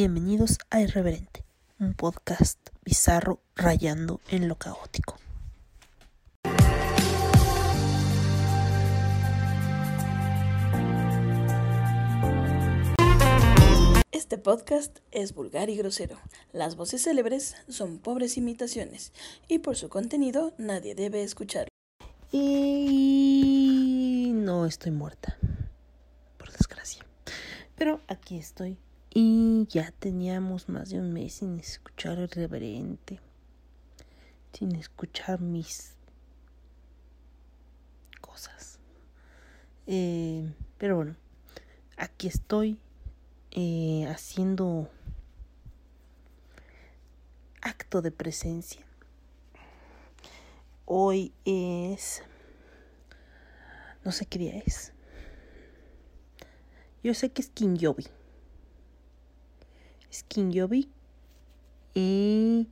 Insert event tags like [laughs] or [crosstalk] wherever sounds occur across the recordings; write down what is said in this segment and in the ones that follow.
Bienvenidos a Irreverente, un podcast bizarro rayando en lo caótico. Este podcast es vulgar y grosero. Las voces célebres son pobres imitaciones y por su contenido nadie debe escucharlo. Y no estoy muerta, por desgracia. Pero aquí estoy y ya teníamos más de un mes sin escuchar irreverente, sin escuchar mis cosas. Eh, pero bueno, aquí estoy eh, haciendo acto de presencia. Hoy es... No sé qué día es. Yo sé que es Kinyobi. Kinyobi. Y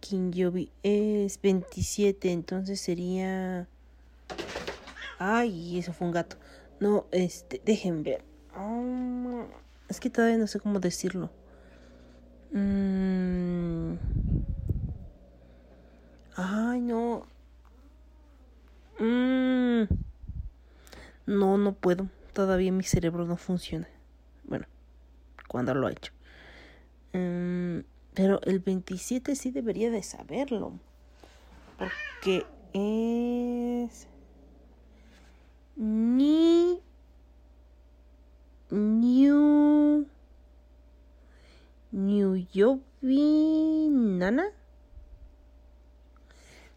Kinyobi es 27, entonces sería... Ay, eso fue un gato. No, este, dejen ver. Ah, es que todavía no sé cómo decirlo. Mm. Ay, no. Mm. No, no puedo. Todavía mi cerebro no funciona. Cuando lo ha hecho. Mm, pero el 27 sí debería de saberlo. Porque es... Ni New New Nana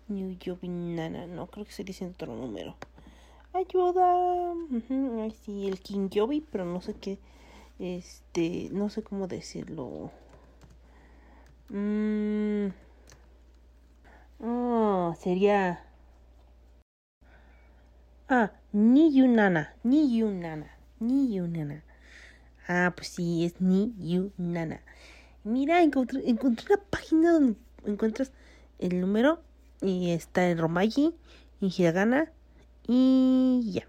New Nana no creo que se dice otro número ayuda Ay, sí el King Yobi pero no sé qué este no sé cómo decirlo mm. oh, sería ah ni Yunana ni Yunana ni Yunana. Ah, pues sí, es Ni Yunana. Mira, encontré, encontré una página donde encuentras el número y está en Romaji, en Hiragana y ya.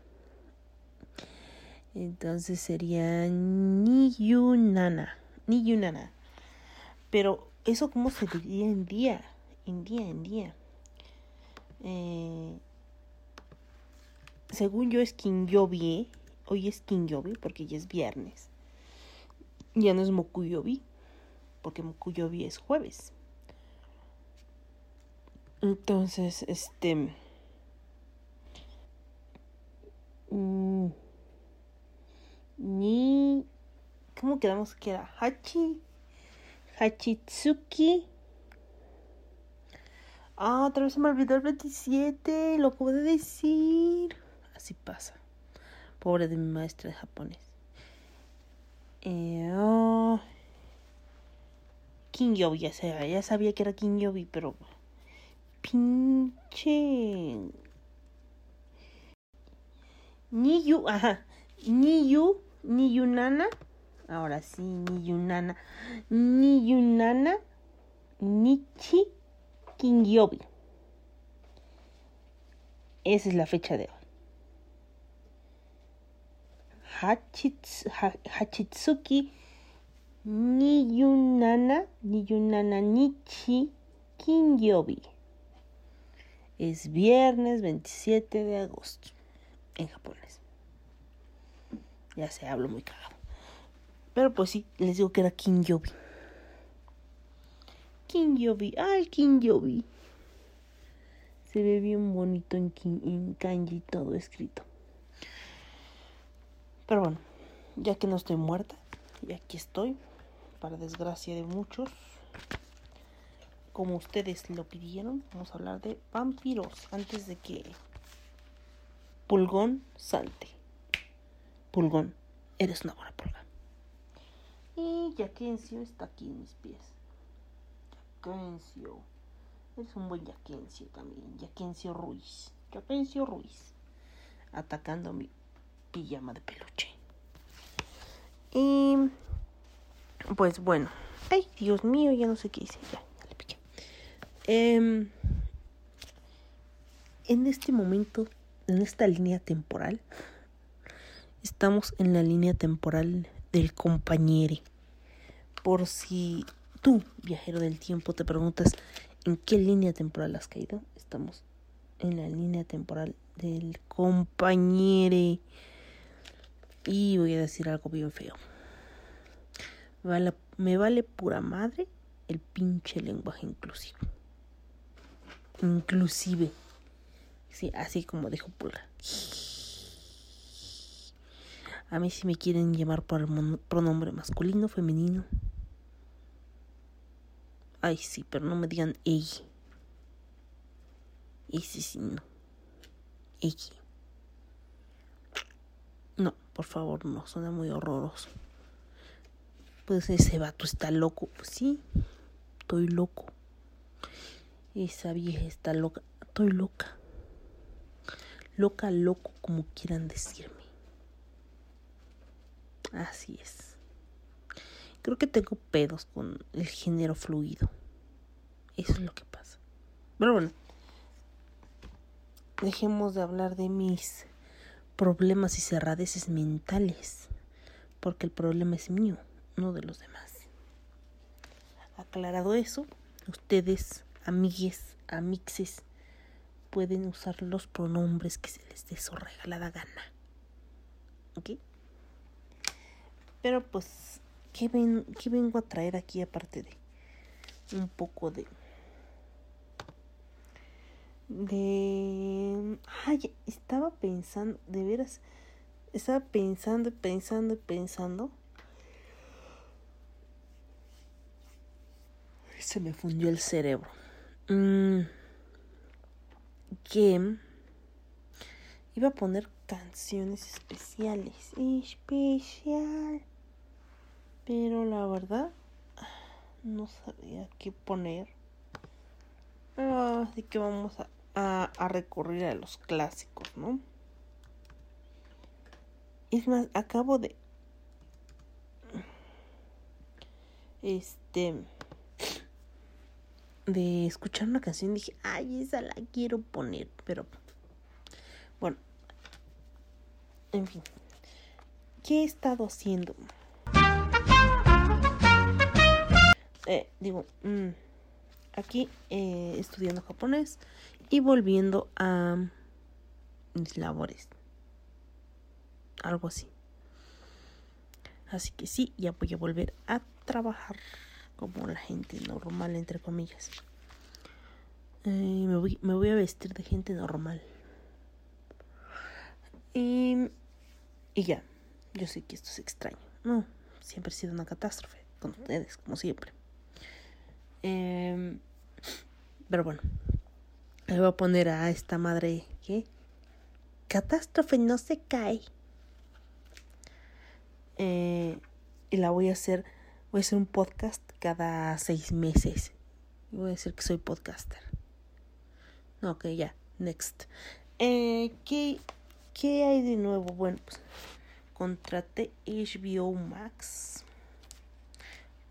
Entonces sería Ni Yunana. Ni Yunana. Pero eso cómo se diría en día, en día, en día. Eh, según yo es Kinyobi, Hoy es Kinyobi porque ya es viernes. Ya no es Mokuyobi porque Mokuyobi es jueves. Entonces, este... Mm, ni... ¿Cómo quedamos que era? Hachi. Hachitsuki. Ah, otra vez se me olvidó el 27. Lo acabo de decir. Así pasa. Pobre de mi maestra de japonés. Eh, oh. King Yobi, ya, sea, ya sabía que era King Yobi, pero. Pinche. Niyu, ajá. Niyu, Nana. Ahora sí, Niyunana. Niyunana. Nichi Yobi. Esa es la fecha de hoy. Hachitsuki Niyunana, Niyunana Nichi Kinyobi. Es viernes 27 de agosto en japonés. Ya se hablo muy cagado. Pero pues sí, les digo que era Kinyobi. Kinyobi, ay Kinyobi. Se ve bien bonito en, en kanji todo escrito. Pero bueno, ya que no estoy muerta, y aquí estoy, para desgracia de muchos, como ustedes lo pidieron, vamos a hablar de vampiros antes de que Pulgón salte. Pulgón, eres una buena pulga. Y Yaquencio está aquí en mis pies. Yaquencio. Eres un buen Yaquencio también. Yaquencio Ruiz. Yaquencio Ruiz. Atacando mi pijama de peluche. Y pues bueno. Ay, Dios mío, ya no sé qué hice. Ya le piqué. Em, en este momento, en esta línea temporal, estamos en la línea temporal del compañero. por si tú, viajero del tiempo, te preguntas en qué línea temporal has caído, estamos en la línea temporal del compañero. Y voy a decir algo bien feo. Me vale, me vale pura madre el pinche lenguaje inclusivo. Inclusive. Sí, así como dijo Pulga. A mí si me quieren llamar por el pronombre masculino, femenino. Ay, sí, pero no me digan ella. Ese sí, no. Ella. No, por favor, no, suena muy horroroso. Pues ese vato está loco. Pues sí, estoy loco. Esa vieja está loca. Estoy loca. Loca, loco, como quieran decirme. Así es. Creo que tengo pedos con el género fluido. Eso es lo que pasa. Pero bueno. Dejemos de hablar de mis problemas y cerradeces mentales. Porque el problema es mío, no de los demás. Aclarado eso, ustedes, amigues, amixes, pueden usar los pronombres que se les dé su regalada gana. ¿Ok? Pero pues, ¿qué, ven, ¿qué vengo a traer aquí aparte de un poco de... De... Ay, estaba pensando, de veras, estaba pensando pensando pensando. Se me fundió el cerebro. Mm, que iba a poner canciones especiales. Especial. Pero la verdad, no sabía qué poner. así que vamos a, a, recurrir a los clásicos, ¿no? Es más, acabo de... Este... De escuchar una canción dije, ay, esa la quiero poner, pero... Bueno. En fin. ¿Qué he estado haciendo? Eh, digo, mm, aquí eh, estudiando japonés y volviendo a mis labores. Algo así. Así que sí, ya voy a volver a trabajar como la gente normal, entre comillas. Eh, me, voy, me voy a vestir de gente normal. Y, y ya, yo sé que esto es extraño. No, siempre ha sido una catástrofe con ustedes, como siempre. Eh, pero bueno, le voy a poner a esta madre que catástrofe no se cae. Eh, y la voy a hacer, voy a hacer un podcast cada seis meses. Voy a decir que soy podcaster. No, ok, ya, next. Eh, ¿qué, ¿Qué hay de nuevo? Bueno, pues contraté HBO Max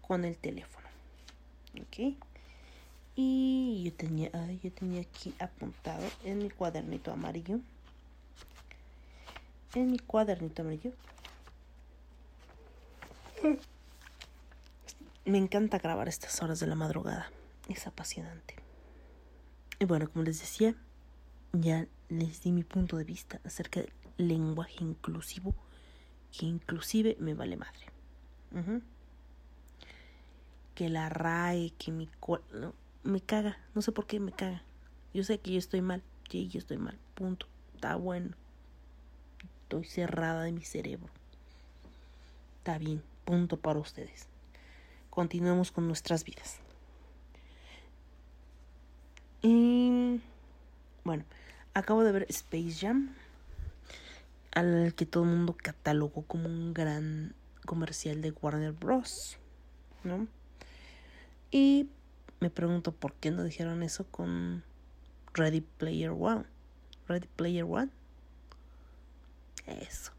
con el teléfono. ¿Ok? Y yo tenía, yo tenía aquí apuntado en mi cuadernito amarillo. En mi cuadernito amarillo. Me encanta grabar estas horas de la madrugada. Es apasionante. Y bueno, como les decía, ya les di mi punto de vista acerca del lenguaje inclusivo, que inclusive me vale madre que la RAE, que mi... No, me caga, no sé por qué me caga. Yo sé que yo estoy mal, sí, yo estoy mal, punto. Está bueno. Estoy cerrada de mi cerebro. Está bien, punto para ustedes. Continuemos con nuestras vidas. Y bueno, acabo de ver Space Jam, al que todo el mundo catalogó como un gran comercial de Warner Bros. ¿No? Y me pregunto por qué no dijeron eso con Ready Player One. Ready Player One. Eso.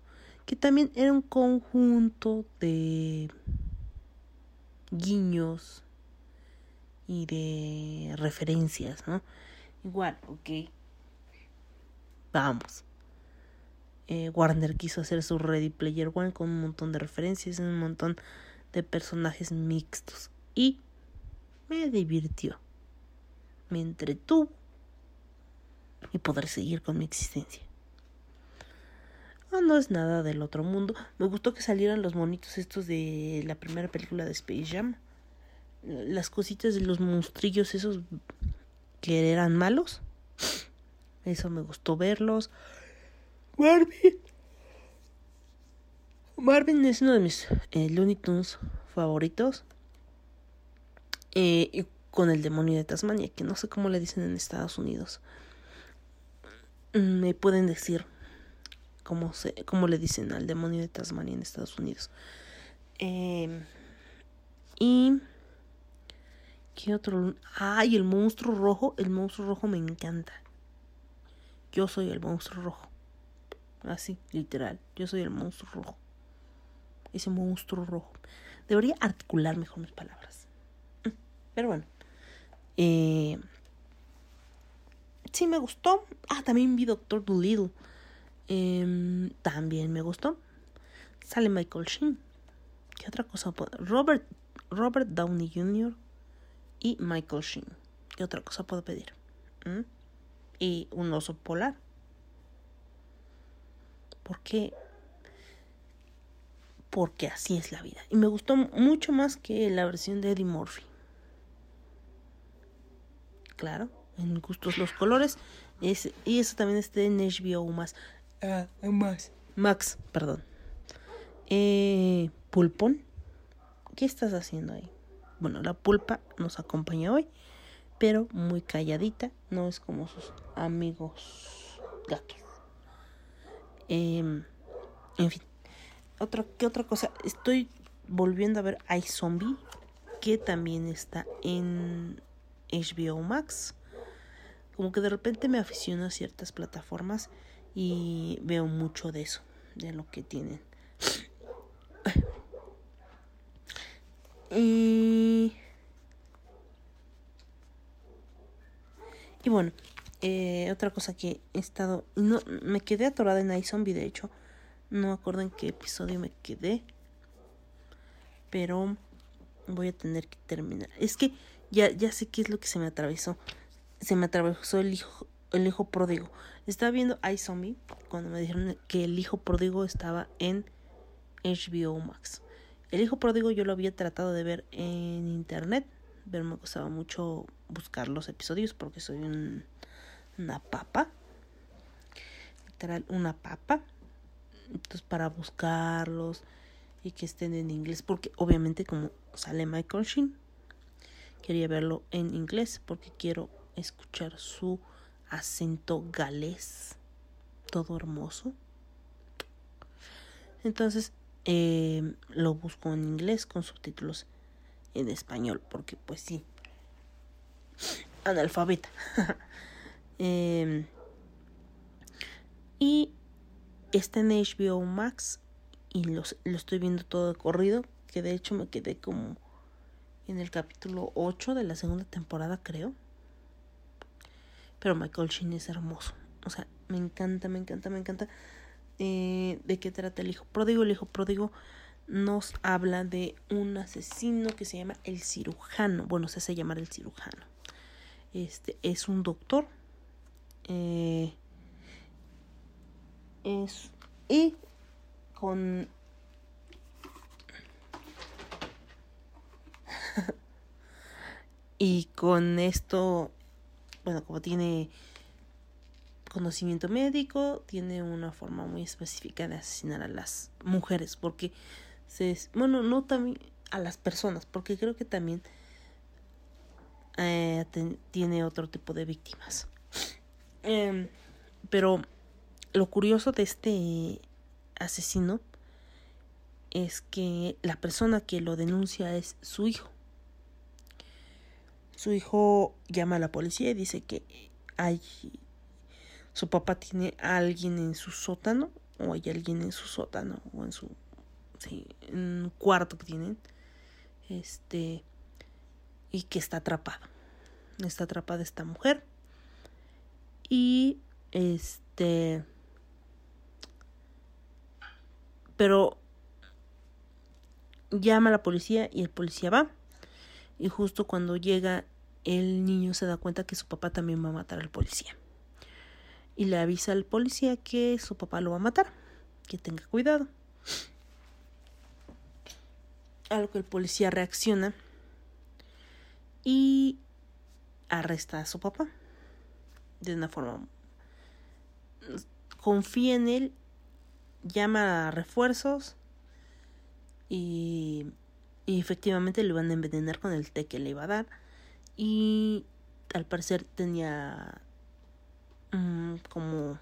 Que también era un conjunto de guiños y de referencias, ¿no? Igual, ok. Vamos. Eh, Warner quiso hacer su Ready Player One con un montón de referencias, un montón de personajes mixtos y me divirtió, me entretuvo y podré seguir con mi existencia. no es nada del otro mundo. Me gustó que salieran los monitos estos de la primera película de Space Jam. Las cositas de los monstrillos esos que eran malos. Eso me gustó verlos. Marvin. Marvin es uno de mis eh, Looney Tunes favoritos. Eh, y con el demonio de Tasmania, que no sé cómo le dicen en Estados Unidos. Mm, me pueden decir cómo, se, cómo le dicen al demonio de Tasmania en Estados Unidos. Em, y... ¿Qué otro? Ay, el monstruo rojo. El monstruo rojo me encanta. Yo soy el monstruo rojo. Así, literal. Yo soy el monstruo rojo. Ese monstruo rojo. Debería articular mejor mis palabras. Pero bueno. Eh, sí me gustó. Ah, también vi Doctor Dolittle. Eh, también me gustó. Sale Michael Sheen. ¿Qué otra cosa? Robert, Robert Downey Jr. y Michael Sheen. ¿Qué otra cosa puedo pedir? ¿Mm? Y un oso polar. ¿Por qué? Porque así es la vida. Y me gustó mucho más que la versión de Eddie Murphy. Claro en gustos los colores. Es, y eso también está en HBO más. Ah, más. Max, perdón. Eh, Pulpón. ¿Qué estás haciendo ahí? Bueno, la pulpa nos acompaña hoy, pero muy calladita. No es como sus amigos gatos. Em, en fin. Otra, ¿Qué otra cosa? Estoy volviendo a ver iZombie, que también está en HBO Max como que de repente me aficiono a ciertas plataformas y veo mucho de eso, de lo que tienen. Y, bueno, eh, otra cosa que he estado... No, me quedé atorada en iZombie, de hecho. No me acuerdo en qué episodio me quedé. Pero voy a tener que terminar. Es que ya, ya sé qué es lo que se me atravesó se me atravesó el hijo, el hijo pródigo. Estaba viendo iZombie cuando me dijeron que el hijo pródigo estaba en HBO Max. El hijo pródigo yo lo había tratado de ver en internet, pero me costaba mucho buscar los episodios porque soy un, una papa. Literal, una papa. Entonces para buscarlos y que estén en inglés, porque obviamente como sale Michael Sheen, quería verlo en inglés porque quiero escuchar su acento galés, todo hermoso. Entonces eh, lo busco en inglés con subtítulos en español, porque pues sí, analfabeta. [laughs] Em, y está en HBO Max y lo estoy viendo todo de corrido, que de hecho me quedé como en el capítulo 8 de la segunda temporada, creo. Pero Michael Sheen es hermoso. O sea, me encanta, me encanta, me encanta. Eh, ¿De qué trata el hijo pródigo? El hijo pródigo nos habla de un asesino que se llama el cirujano. Bueno, se hace llamar el cirujano. Este es un doctor. Eh, es y con [laughs] y con esto bueno, como tiene conocimiento médico, tiene una forma muy específica de asesinar a las mujeres, porque se, bueno, no también a las personas, porque creo que también eh, tiene otro tipo de víctimas. Em, pero lo curioso de este asesino es que la persona que lo denuncia es su hijo. Su hijo llama a la policía y dice que hay su papá tiene a alguien en su sótano o hay alguien en su sótano o en su sí, en un cuarto que tienen este y que está atrapado está atrapada esta mujer y este llama a la policía y el policía va. Y justo cuando llega, el niño se da cuenta que su papá también va a matar al policía. Y le avisa al policía que su papá lo va a matar, que tenga cuidado. A lo que el policía reacciona y arresta a su papá. De una forma... Confía en él, llama a refuerzos y, efectivamente le iban a envenenar con el té que le iba a dar. Y al parecer tenía mm, como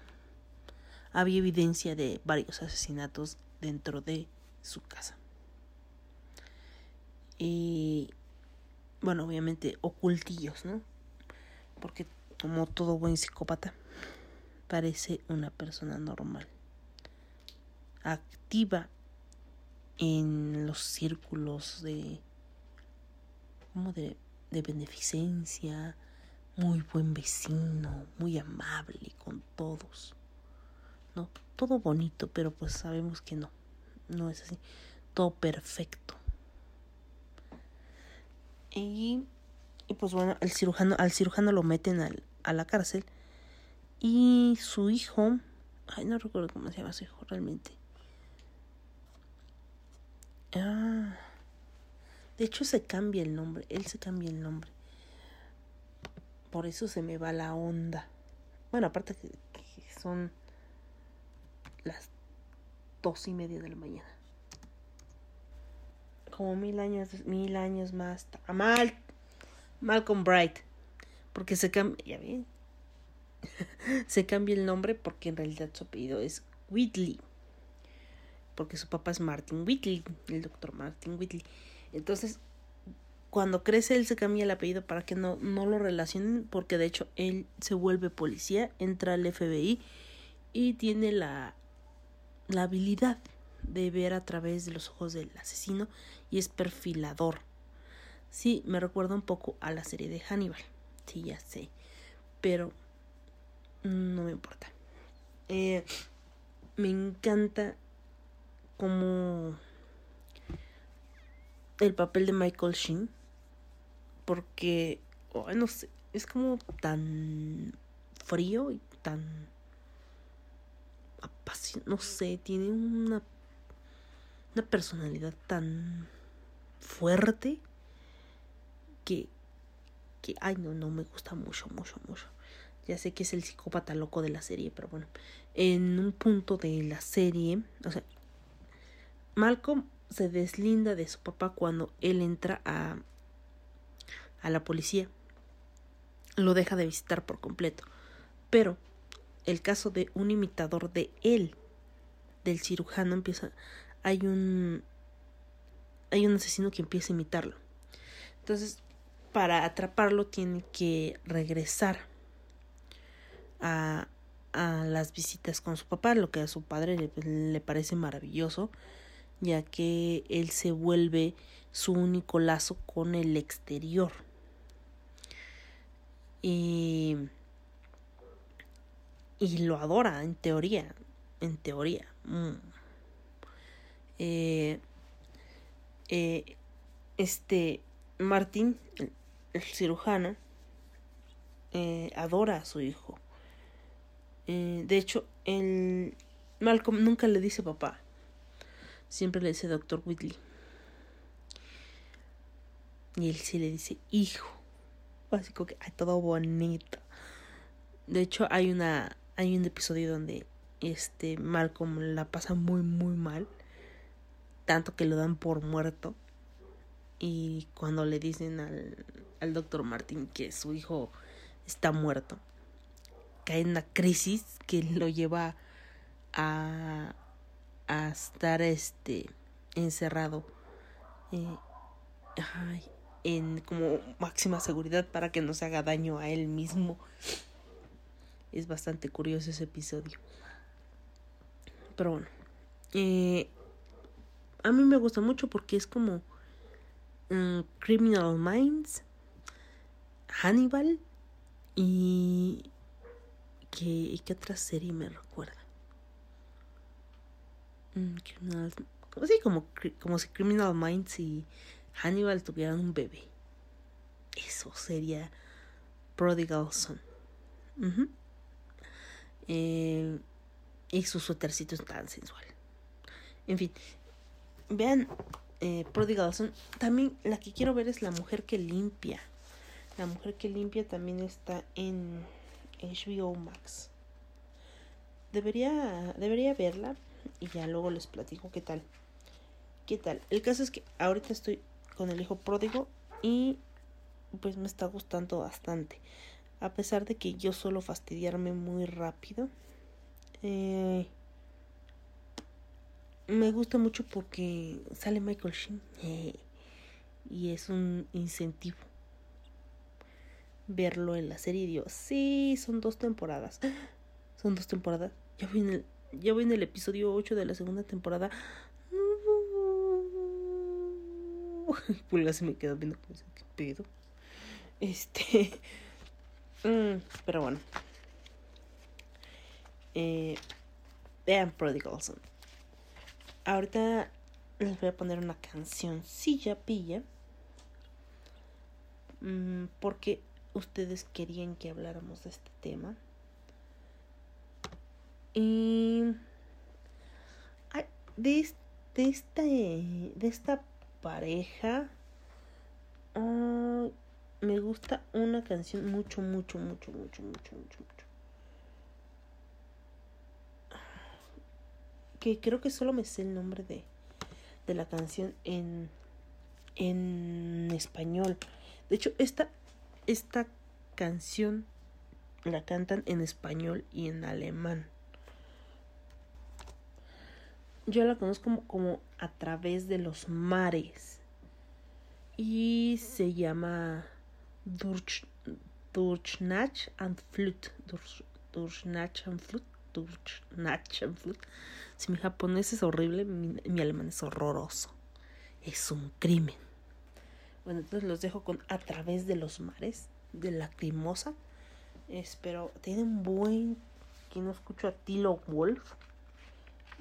había evidencia de varios asesinatos dentro de su casa. Y bueno, obviamente ocultillos, ¿no? Porque como todo buen psicópata, parece una persona normal. Activa en los círculos de como de, de beneficencia, muy buen vecino, muy amable con todos. ¿No? Todo bonito, pero pues sabemos que no. No es así. Todo perfecto. Y, y pues bueno, el cirujano, al cirujano lo meten al, a la cárcel. Y su hijo, ay, no recuerdo cómo se llama su hijo realmente. Ah, de hecho se cambia el nombre, él se cambia el nombre. Por eso se me va la onda. Bueno, aparte que, son las dos y media de la mañana. Como mil años, mil años más. Mal, Malcolm Bright. Porque se cambia, ya ven. [laughs] se cambia el nombre porque en realidad su apellido es Whitley porque su papá es Martin Whitley, el doctor Martin Whitley. Entonces, cuando crece él se cambia el apellido para que no, no lo relacionen, porque de hecho él se vuelve policía, entra al FBI y tiene la, la habilidad de ver a través de los ojos del asesino y es perfilador. Sí, me recuerda un poco a la serie de Hannibal. Sí, ya sé. Pero no me importa. Eh, me encanta como el papel de Michael Sheen porque no sé es como tan frío y tan no sé tiene una una personalidad tan fuerte que que ay no no me gusta mucho mucho mucho. Ya sé que es el psicópata loco de la serie pero bueno. En un punto de la serie o sea Malcolm se deslinda de su papá cuando él entra a, a la policía. Lo deja de visitar por completo. Pero el caso de un imitador de él, del cirujano, empieza. Hay un. Hay un asesino que empieza a imitarlo. Entonces, para atraparlo, tiene que regresar a, a las visitas con su papá, lo que a su padre le, le parece maravilloso ya que él se vuelve su único lazo con el exterior. Y, lo adora, en teoría, en teoría. Mm. Eh, eh, este Martín, el, cirujano, eh, adora a su hijo. de hecho, el Malcolm nunca le dice papá Siempre le dice doctor Whitley. Y él sí le dice hijo. Básico que hay todo bonito. De hecho, hay una. hay un episodio donde este Malcolm la pasa muy muy mal. Tanto que lo dan por muerto. Y cuando le dicen al, al doctor Martin que su hijo está muerto, cae en una crisis que lo lleva a a estar este encerrado eh, en como máxima seguridad para que no se haga daño a él mismo. Es bastante curioso ese episodio. Pero bueno. Eh, a mí me gusta mucho porque es como mm, Criminal Minds, Hannibal y ¿qué, ¿qué otra serie me recuerda? Mm, como, como, si Criminal Minds y Hannibal tuvieran un bebé. Eso sería Prodigal Son. Eh, y su suétercito es tan sensual. En fin, vean eh, Prodigal Son. También la que quiero ver es La Mujer que Limpia. La Mujer que Limpia también está en HBO Max. Debería, debería verla y ya luego les platico qué tal. ¿Qué tal? El caso es que ahorita estoy con el hijo pródigo y pues me está gustando bastante. A pesar de que yo suelo fastidiarme muy rápido. Eh, me gusta mucho porque sale Michael Sheen. Eh, y es un incentivo verlo en la serie. Dios, sí, son dos temporadas. [gasps] Son dos temporadas. Ya voy en el, ya voy en el episodio 8 de la segunda temporada. [laughs] Pulga se me queda viendo qué pedo. Este. [laughs] Mm, pero bueno. Eh, vean Prodigal Son. Ahorita les voy a poner una canción silla pilla. Mm, porque ustedes querían que habláramos de este tema. Y de, de, esta, pareja me gusta una canción mucho, mucho, mucho, mucho, mucho, mucho, mucho. Que creo que solo me sé el nombre de, de la canción en, en español. De hecho, esta, esta canción la cantan en español y en alemán. Yo la conozco como, como a través de los mares. Y se llama Durch, Durchnach and Flut. Durchnach and Flut. Durchnach and Flut. Si mi japonés es horrible, mi, alemán es horroroso. Es un crimen. Bueno, entonces los dejo con A través de los mares de Lacrimosa. Espero, tiene un buen que no escucho a Tilo Wolf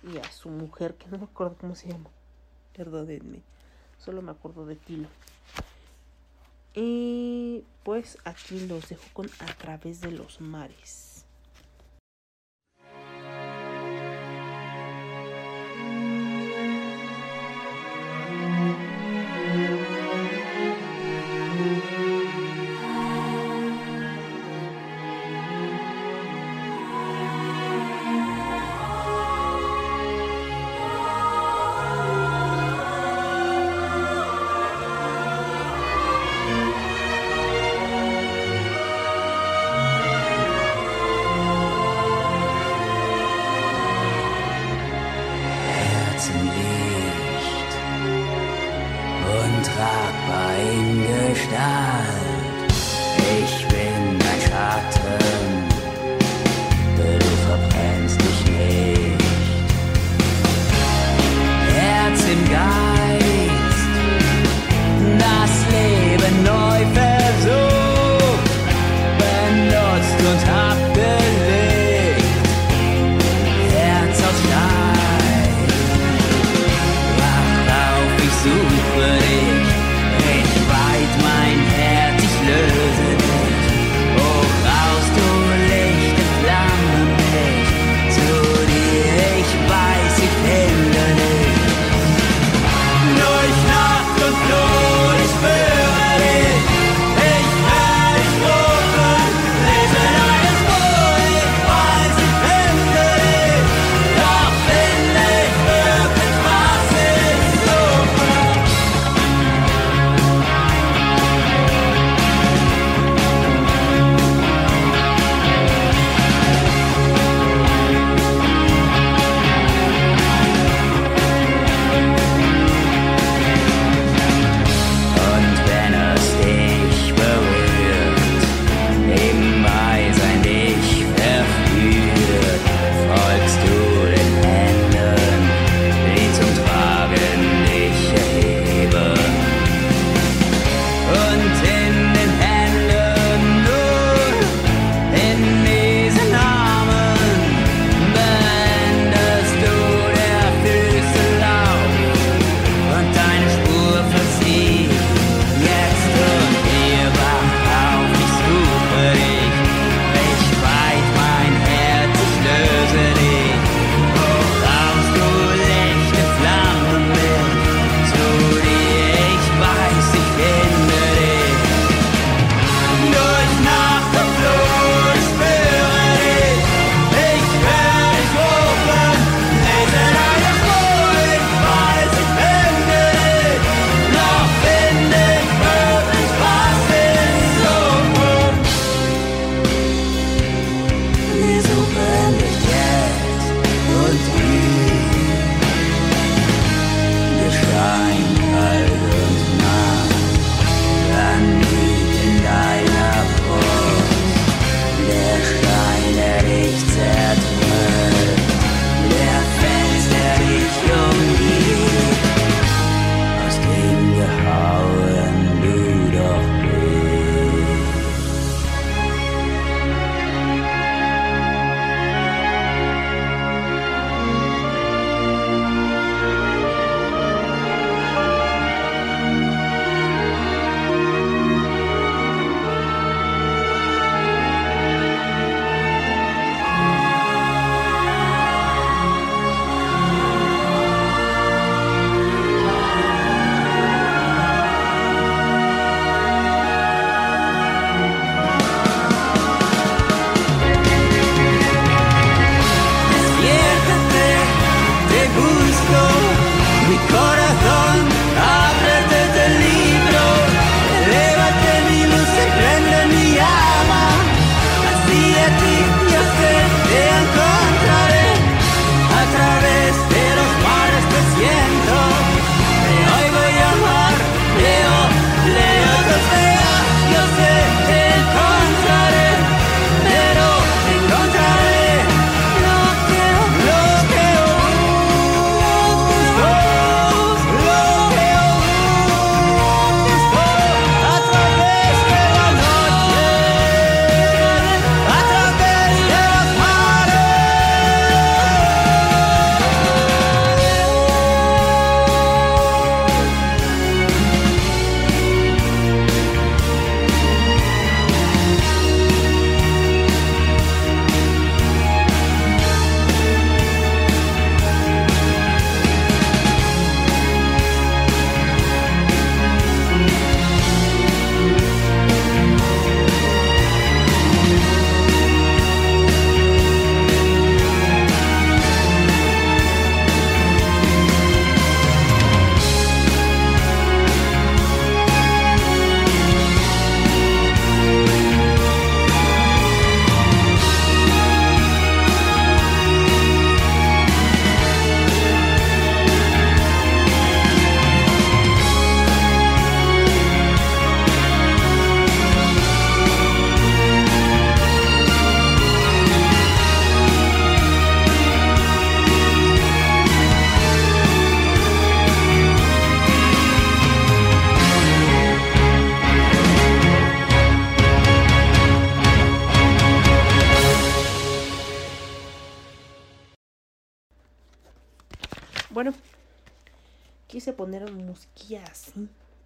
y a su mujer, que no me acuerdo cómo se llama. Perdónenme, solo me acuerdo de Tilo. Y pues aquí los dejo con A través de los mares.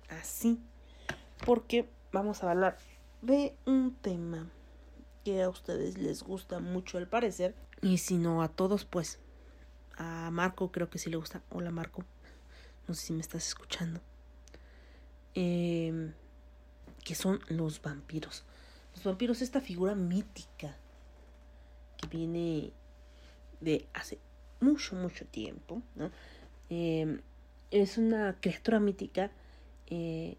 Así, porque vamos a hablar de un tema que a ustedes les gusta mucho al parecer, y si no a todos, pues a Marco creo que sí le gusta. Hola Marco, no sé si me estás escuchando. Eh, que son los vampiros. Los vampiros, esta figura mítica que viene de hace mucho, mucho tiempo, ¿no? Eh, es una criatura mítica, eh,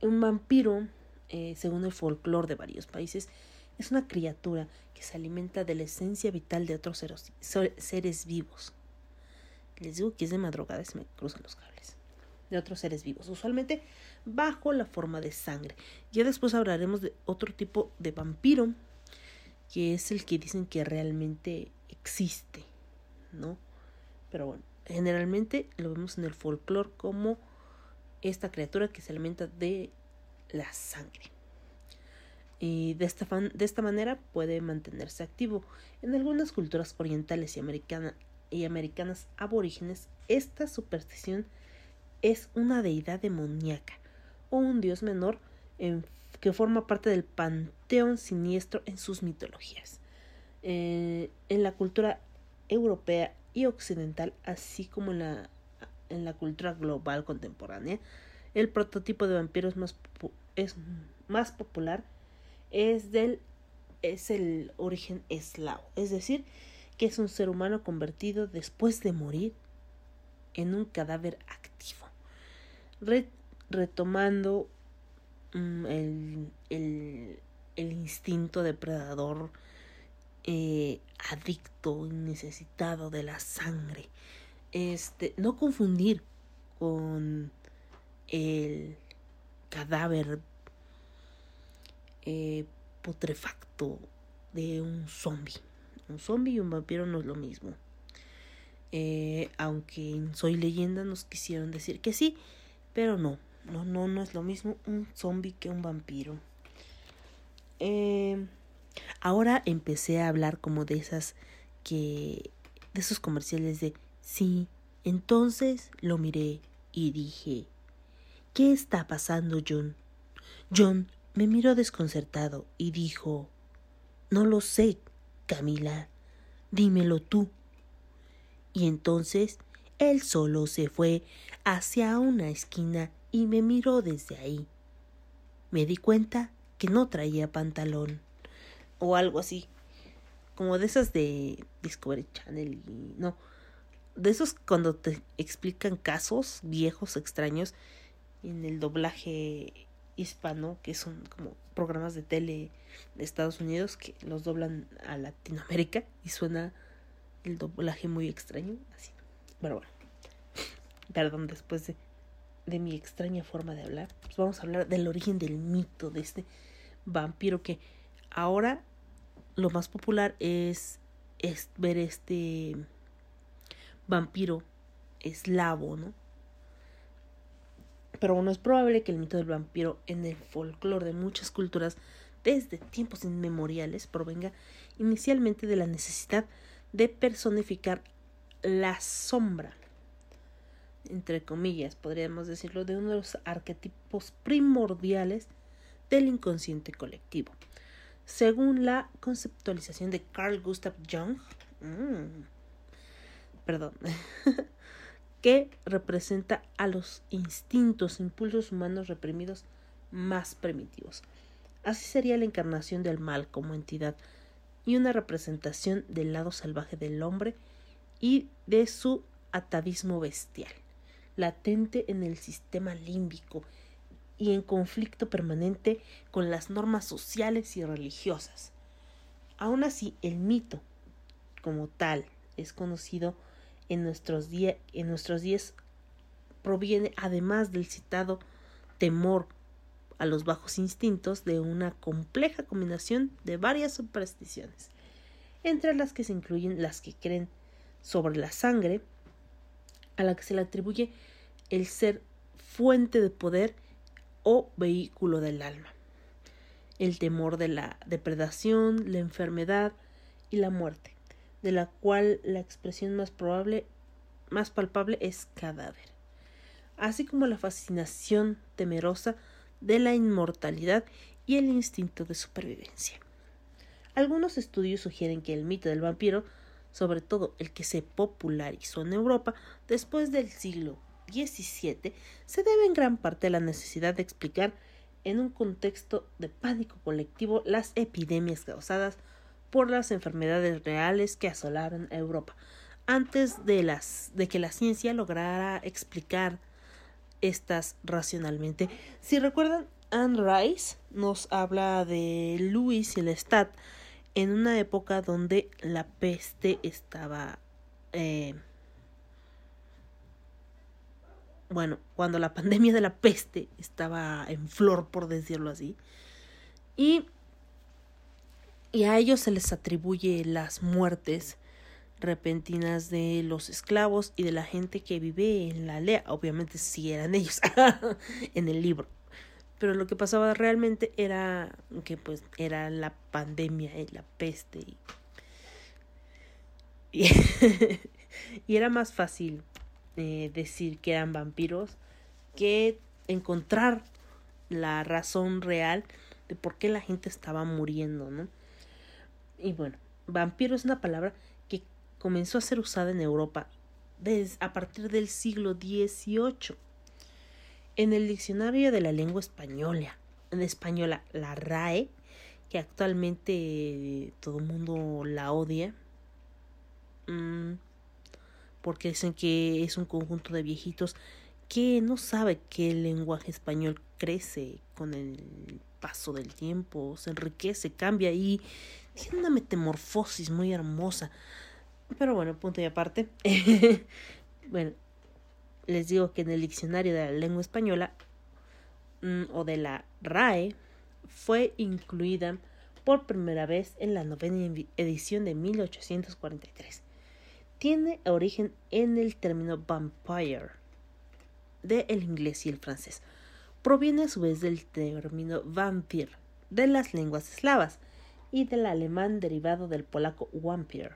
un vampiro, eh, según el folclore de varios países, es una criatura que se alimenta de la esencia vital de otros seres, vivos. Les digo que es de madrugada, se me cruzan los cables. De otros seres vivos, usualmente bajo la forma de sangre. Ya después hablaremos de otro tipo de vampiro, que es el que dicen que realmente existe, ¿no? Pero bueno, generalmente lo vemos en el folclore como esta criatura que se alimenta de la sangre. Y de esta, de esta manera puede mantenerse activo. En algunas culturas orientales y, y americanas aborígenes, esta superstición es una deidad demoníaca o un dios menor que forma parte del panteón siniestro en sus mitologías. Eh, en la cultura europea y occidental, así como en la, en la cultura global contemporánea, el prototipo de vampiro es más, es más popular es del es el origen eslavo, es decir, que es un ser humano convertido después de morir en un cadáver activo. Retomando mm, el, el, el, instinto depredador eh, adicto y necesitado de la sangre. Este, no confundir con el cadáver eh, putrefacto de un zombie. Un zombie y un vampiro no es lo mismo. Eh, aunque en Soy leyenda nos quisieron decir que sí, pero no, no, no, no es lo mismo un zombie que un vampiro. Eh, ahora empecé a hablar como de esas que. de esos comerciales de. Sí, entonces lo miré y dije. ¿Qué está pasando, John? John me miró desconcertado y dijo. No lo sé, Camila. Dímelo tú. Y entonces él solo se fue hacia una esquina y me miró desde ahí. Me di cuenta que no traía pantalón o algo así, como de esas de Discovery Channel y no, de esos cuando te explican casos viejos extraños en el doblaje hispano, que son como programas de tele de Estados Unidos que los doblan a Latinoamérica y suena el doblaje muy extraño, así. Pero bueno, [laughs] perdón, después de, de mi extraña forma de hablar, pues vamos a hablar del origen del mito de este vampiro que ahora lo más popular es, es ver este vampiro eslavo, ¿no? Pero bueno, es probable que el mito del vampiro en el folclore de muchas culturas desde tiempos inmemoriales provenga inicialmente de la necesidad de personificar la sombra, entre comillas, podríamos decirlo, de uno de los arquetipos primordiales del inconsciente colectivo. Según la conceptualización de Carl Gustav Jung, mm, perdón, [laughs] que representa a los instintos, impulsos humanos reprimidos más primitivos. Así sería la encarnación del mal como entidad y una representación del lado salvaje del hombre y de su atavismo bestial, latente en el sistema límbico y en conflicto permanente con las normas sociales y religiosas. Aún así, el mito, como tal, es conocido en nuestros, en nuestros días, proviene, además del citado temor a los bajos instintos, de una compleja combinación de varias supersticiones, entre las que se incluyen las que creen sobre la sangre, a la que se le atribuye el ser fuente de poder o vehículo del alma, el temor de la depredación, la enfermedad y la muerte, de la cual la expresión más probable, más palpable es cadáver, así como la fascinación temerosa de la inmortalidad y el instinto de supervivencia. Algunos estudios sugieren que el mito del vampiro, sobre todo el que se popularizó en Europa después del siglo XVII, se debe en gran parte a la necesidad de explicar en un contexto de pánico colectivo las epidemias causadas por las enfermedades reales que asolaron a Europa, antes de, las, de que la ciencia lograra explicar estas racionalmente. Si recuerdan, Anne Rice nos habla de Louis y Lestat en una época donde la peste estaba eh, bueno, cuando la pandemia de la peste estaba en flor, por decirlo así, y, y a ellos se les atribuye las muertes repentinas de los esclavos y de la gente que vive en la aldea, obviamente si eran ellos [laughs] en el libro. Pero lo que pasaba realmente era que pues era la pandemia y la peste y, [laughs] y era más fácil eh, decir que eran vampiros que encontrar la razón real de por qué la gente estaba muriendo, ¿no? Y bueno, vampiro es una palabra que comenzó a ser usada en Europa desde, a partir del siglo XVIII. En el diccionario de la lengua española, en española, la RAE, que actualmente todo el mundo la odia, mm, porque dicen que es un conjunto de viejitos que no sabe que el lenguaje español crece con el paso del tiempo, se enriquece, cambia y tiene una metamorfosis muy hermosa. Pero bueno, punto y aparte. [laughs] bueno, les digo que en el diccionario de la lengua española mm, o de la RAE fue incluida por primera vez en la novena edición de 1843 tiene origen en el término vampire de el inglés y el francés. Proviene a su vez del término vampir de las lenguas eslavas y del alemán derivado del polaco vampir,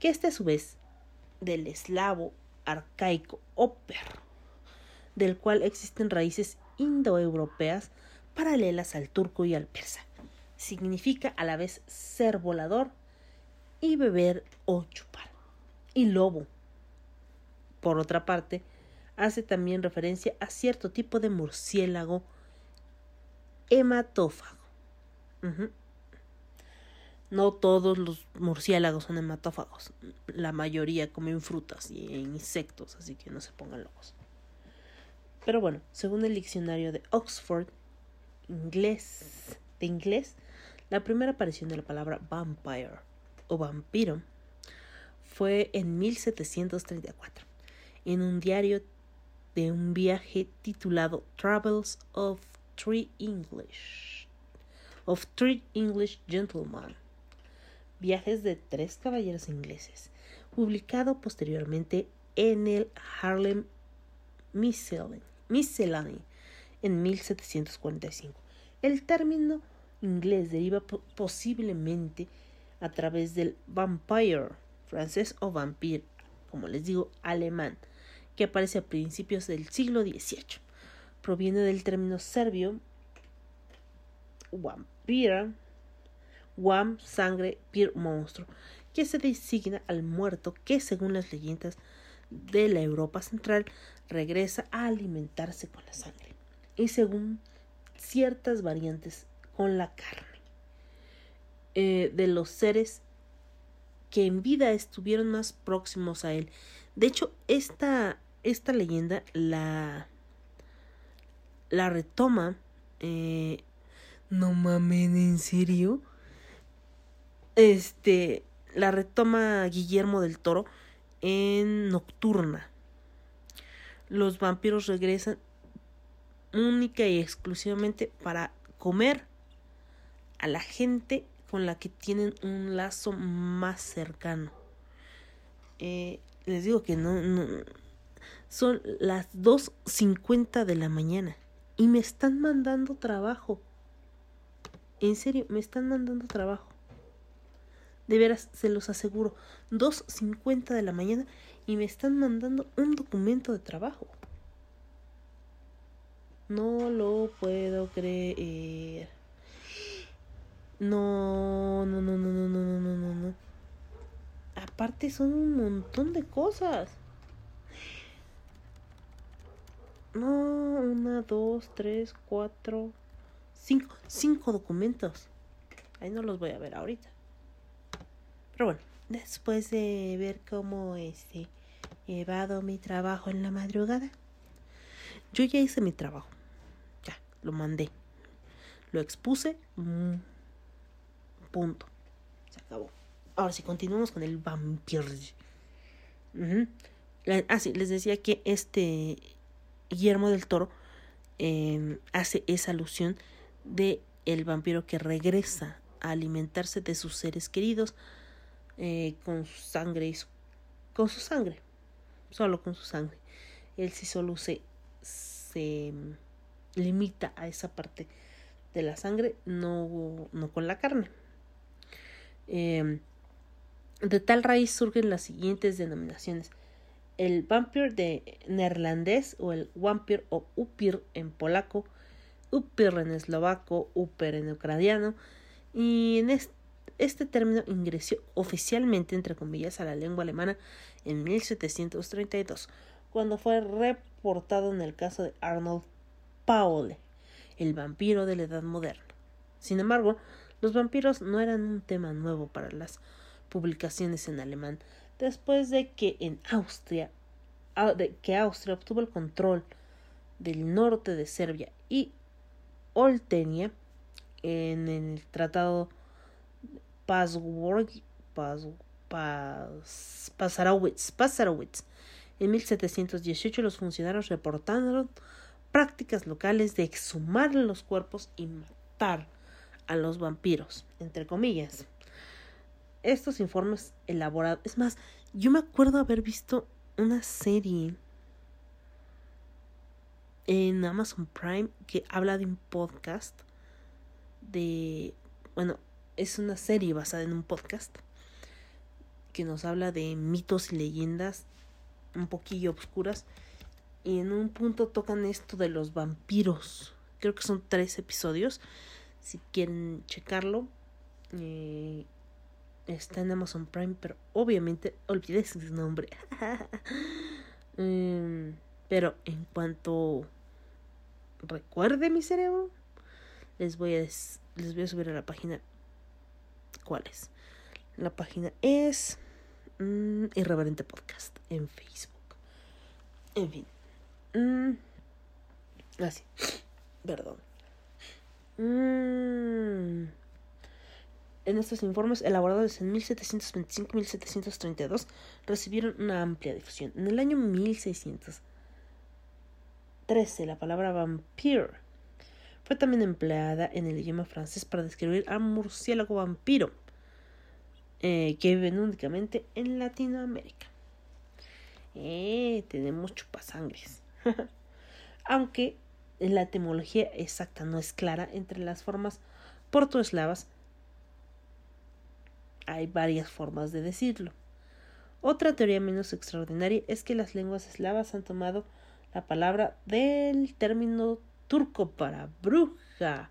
que este a su vez del eslavo arcaico oper, del cual existen raíces indoeuropeas paralelas al turco y al persa. Significa a la vez ser volador y beber o chupar y lobo. Por otra parte, hace también referencia a cierto tipo de murciélago hematófago. No todos los murciélagos son hematófagos. La mayoría comen frutas y insectos, así que no se pongan locos. Pero bueno, según el diccionario de Oxford, inglés, de inglés, la primera aparición de la palabra vampire o vampiro fue en 1734, en un diario de un viaje titulado Travels of Three English of Three English Gentlemen, Viajes de tres caballeros ingleses, publicado posteriormente en el Harlem Miscellany en 1745. El término inglés deriva posiblemente a través del vampire francés o vampire, como les digo, alemán, que aparece a principios del siglo XVIII. Proviene del término serbio vampira, wam, sangre, pir, monstruo, que se designa al muerto que, según las leyendas de la Europa central, regresa a alimentarse con la sangre y según ciertas variantes con la carne eh, de los seres que en vida estuvieron más próximos a él. De hecho, esta, esta leyenda la, la retoma. Eh, no mamen, ¿en serio? Este, la retoma Guillermo del Toro en Nocturna. Los vampiros regresan única y exclusivamente para comer a la gente con la que tienen un lazo más cercano. Eh, les digo que no, no son las 2.50 de la mañana y me están mandando trabajo. En serio, me están mandando trabajo. De veras, se los aseguro. 2.50 de la mañana y me están mandando un documento de trabajo. No lo puedo creer. No, no, no, no, no, no, no, no, no. Aparte son un montón de cosas. No, una, dos, tres, cuatro, cinco, cinco documentos. Ahí no los voy a ver ahorita. Pero bueno, después de ver cómo este llevado mi trabajo en la madrugada, yo ya hice mi trabajo. Ya, lo mandé. Lo expuse. Mm, punto. Se acabó. Ahora sí, continuamos con el vampiro. Ah, sí, les decía que este Guillermo del Toro em, hace esa alusión de el vampiro que regresa a alimentarse de sus seres queridos eh, con su sangre y con su sangre solo con su sangre él sí solo se, se limita a esa parte de la sangre no, no con la carne em, de tal raíz surgen las siguientes denominaciones el vampir de neerlandés o el vampir o upir en polaco, upir en eslovaco, upir en ucraniano y en este, término ingresó oficialmente entre comillas a la lengua alemana en 1732 cuando fue reportado en el caso de Arnold Paule, el vampiro de la Edad Moderna. Sin embargo, los vampiros no eran un tema nuevo para las publicaciones en alemán, después de que en Austria, que Austria obtuvo el control del norte de Serbia y Oltenia en el tratado Pasarowitz, Pasarowitz. En 1718 los funcionarios reportaron prácticas locales de exhumar los cuerpos y matar a los vampiros, entre comillas estos informes elaborados. Es más, yo me acuerdo haber visto una serie en Amazon Prime que habla de un podcast de bueno es una serie basada en un podcast que nos habla de mitos y leyendas un poquillo oscuras y en un punto tocan esto de los vampiros creo que son tres episodios si quieren checarlo eh, Está en Amazon Prime, pero obviamente olvidé su nombre. Mm, [laughs] pero en cuanto recuerde mi cerebro, les voy a les voy a subir a la página. ¿Cuál es? La página es mm, Irreverente Podcast en Facebook. En fin. Mm, así. Perdón. Mm, en estos informes elaborados en 1725-1732 recibieron una amplia difusión. En el año 1613 la palabra vampire fue también empleada en el idioma francés para describir a murciélago vampiro eh, que viven únicamente en Latinoamérica. Eh, tenemos chupasangres. [laughs] Aunque la etimología exacta no es clara entre las formas portoeslavas hay varias formas de decirlo. Otra teoría menos extraordinaria es que las lenguas eslavas han tomado la palabra del término turco para bruja.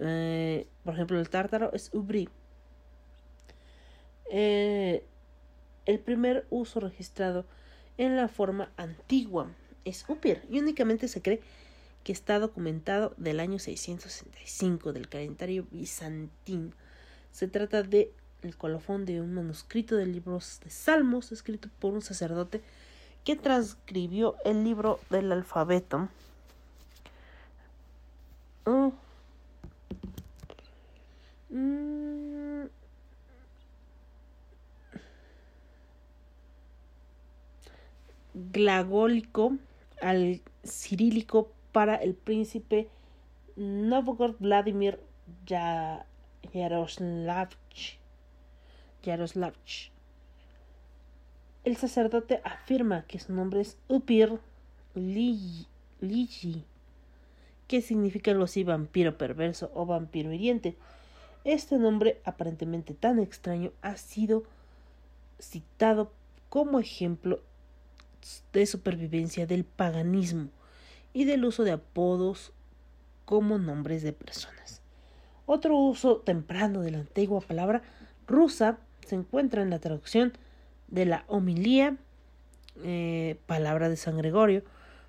Eh, por ejemplo, el tártaro es ubri. Eh, el primer uso registrado en la forma antigua es upir y únicamente se cree que está documentado del año 665 del calendario bizantino se trata de el colofón de un manuscrito de libros de Salmos escrito por un sacerdote que transcribió el libro del alfabeto. Mm. Mm. glagólico al cirílico para el príncipe Novgorod Vladimir ya Yaroslavch. Yaroslavch. El sacerdote afirma que su nombre es Upir Ligi, que significa algo así vampiro perverso o vampiro hiriente. Este nombre aparentemente tan extraño ha sido citado como ejemplo de supervivencia del paganismo y del uso de apodos como nombres de personas. Otro uso temprano de la antigua palabra rusa se encuentra en la traducción de la homilía, eh, palabra de San Gregorio,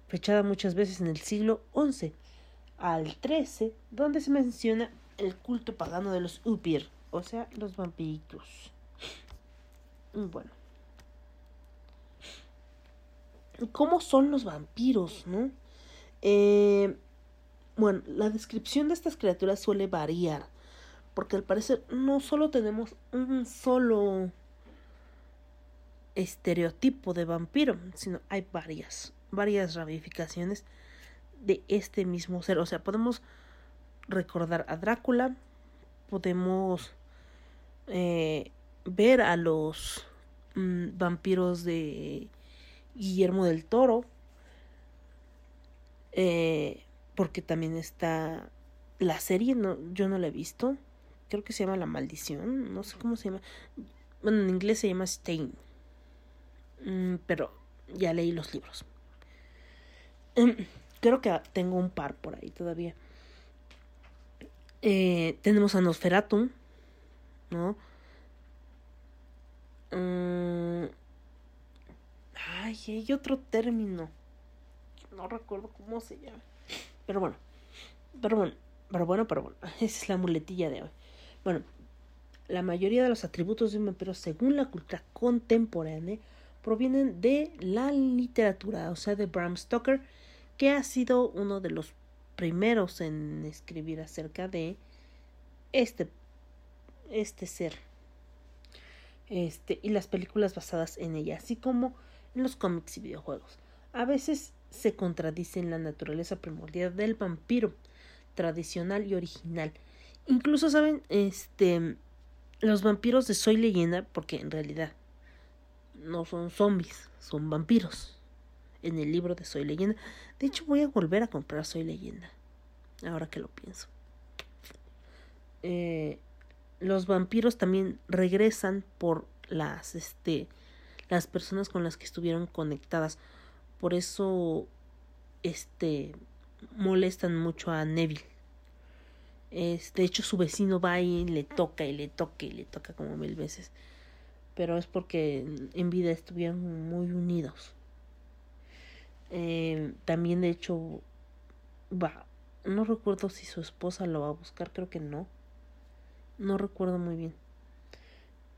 fechada muchas veces en el siglo XI al XIII, donde se menciona el culto pagano de los Upir, o sea, los vampiros. Bueno. ¿Cómo son los vampiros, no? Eh, bueno, la descripción de estas criaturas suele variar, porque al parecer no solo tenemos un solo estereotipo de vampiro, sino hay varias, varias ramificaciones de este mismo ser. O sea, podemos recordar a Drácula, podemos eh, ver a los mm, vampiros de Guillermo del Toro, eh, porque también está la serie, no, yo no la he visto, creo que se llama La Maldición, no sé cómo se llama, bueno, en inglés se llama Stain, mm, pero ya leí los libros. Creo que tengo un par por ahí todavía. Eh, tenemos a ¿no? Mm, ay, hay otro término. No recuerdo cómo se llama. Pero bueno. Pero bueno. Pero bueno, pero bueno. [laughs] Esa es la muletilla de hoy. Bueno. La mayoría de los atributos de un vampiro, según la cultura contemporánea, provienen de la literatura, o sea, de Bram Stoker que ha sido uno de los primeros en escribir acerca de este, este ser. Este, y las películas basadas en ella, así como en los cómics y videojuegos. A veces se contradice en la naturaleza primordial del vampiro, tradicional y original. Incluso saben, este, los vampiros de Soy Leyenda, porque en realidad no son zombies, son vampiros en el libro de Soy Leyenda. De hecho, voy a volver a comprar Soy Leyenda. Ahora que lo pienso. Eh, los vampiros también regresan por las, este, las personas con las que estuvieron conectadas. Por eso, este, molestan mucho a Neville. Es, de hecho, su vecino va y le toca y le toca y le toca como mil veces. Pero es porque en vida estuvieron muy unidos. Eh, también, de hecho, va. No recuerdo si su esposa lo va a buscar, creo que no. No recuerdo muy bien.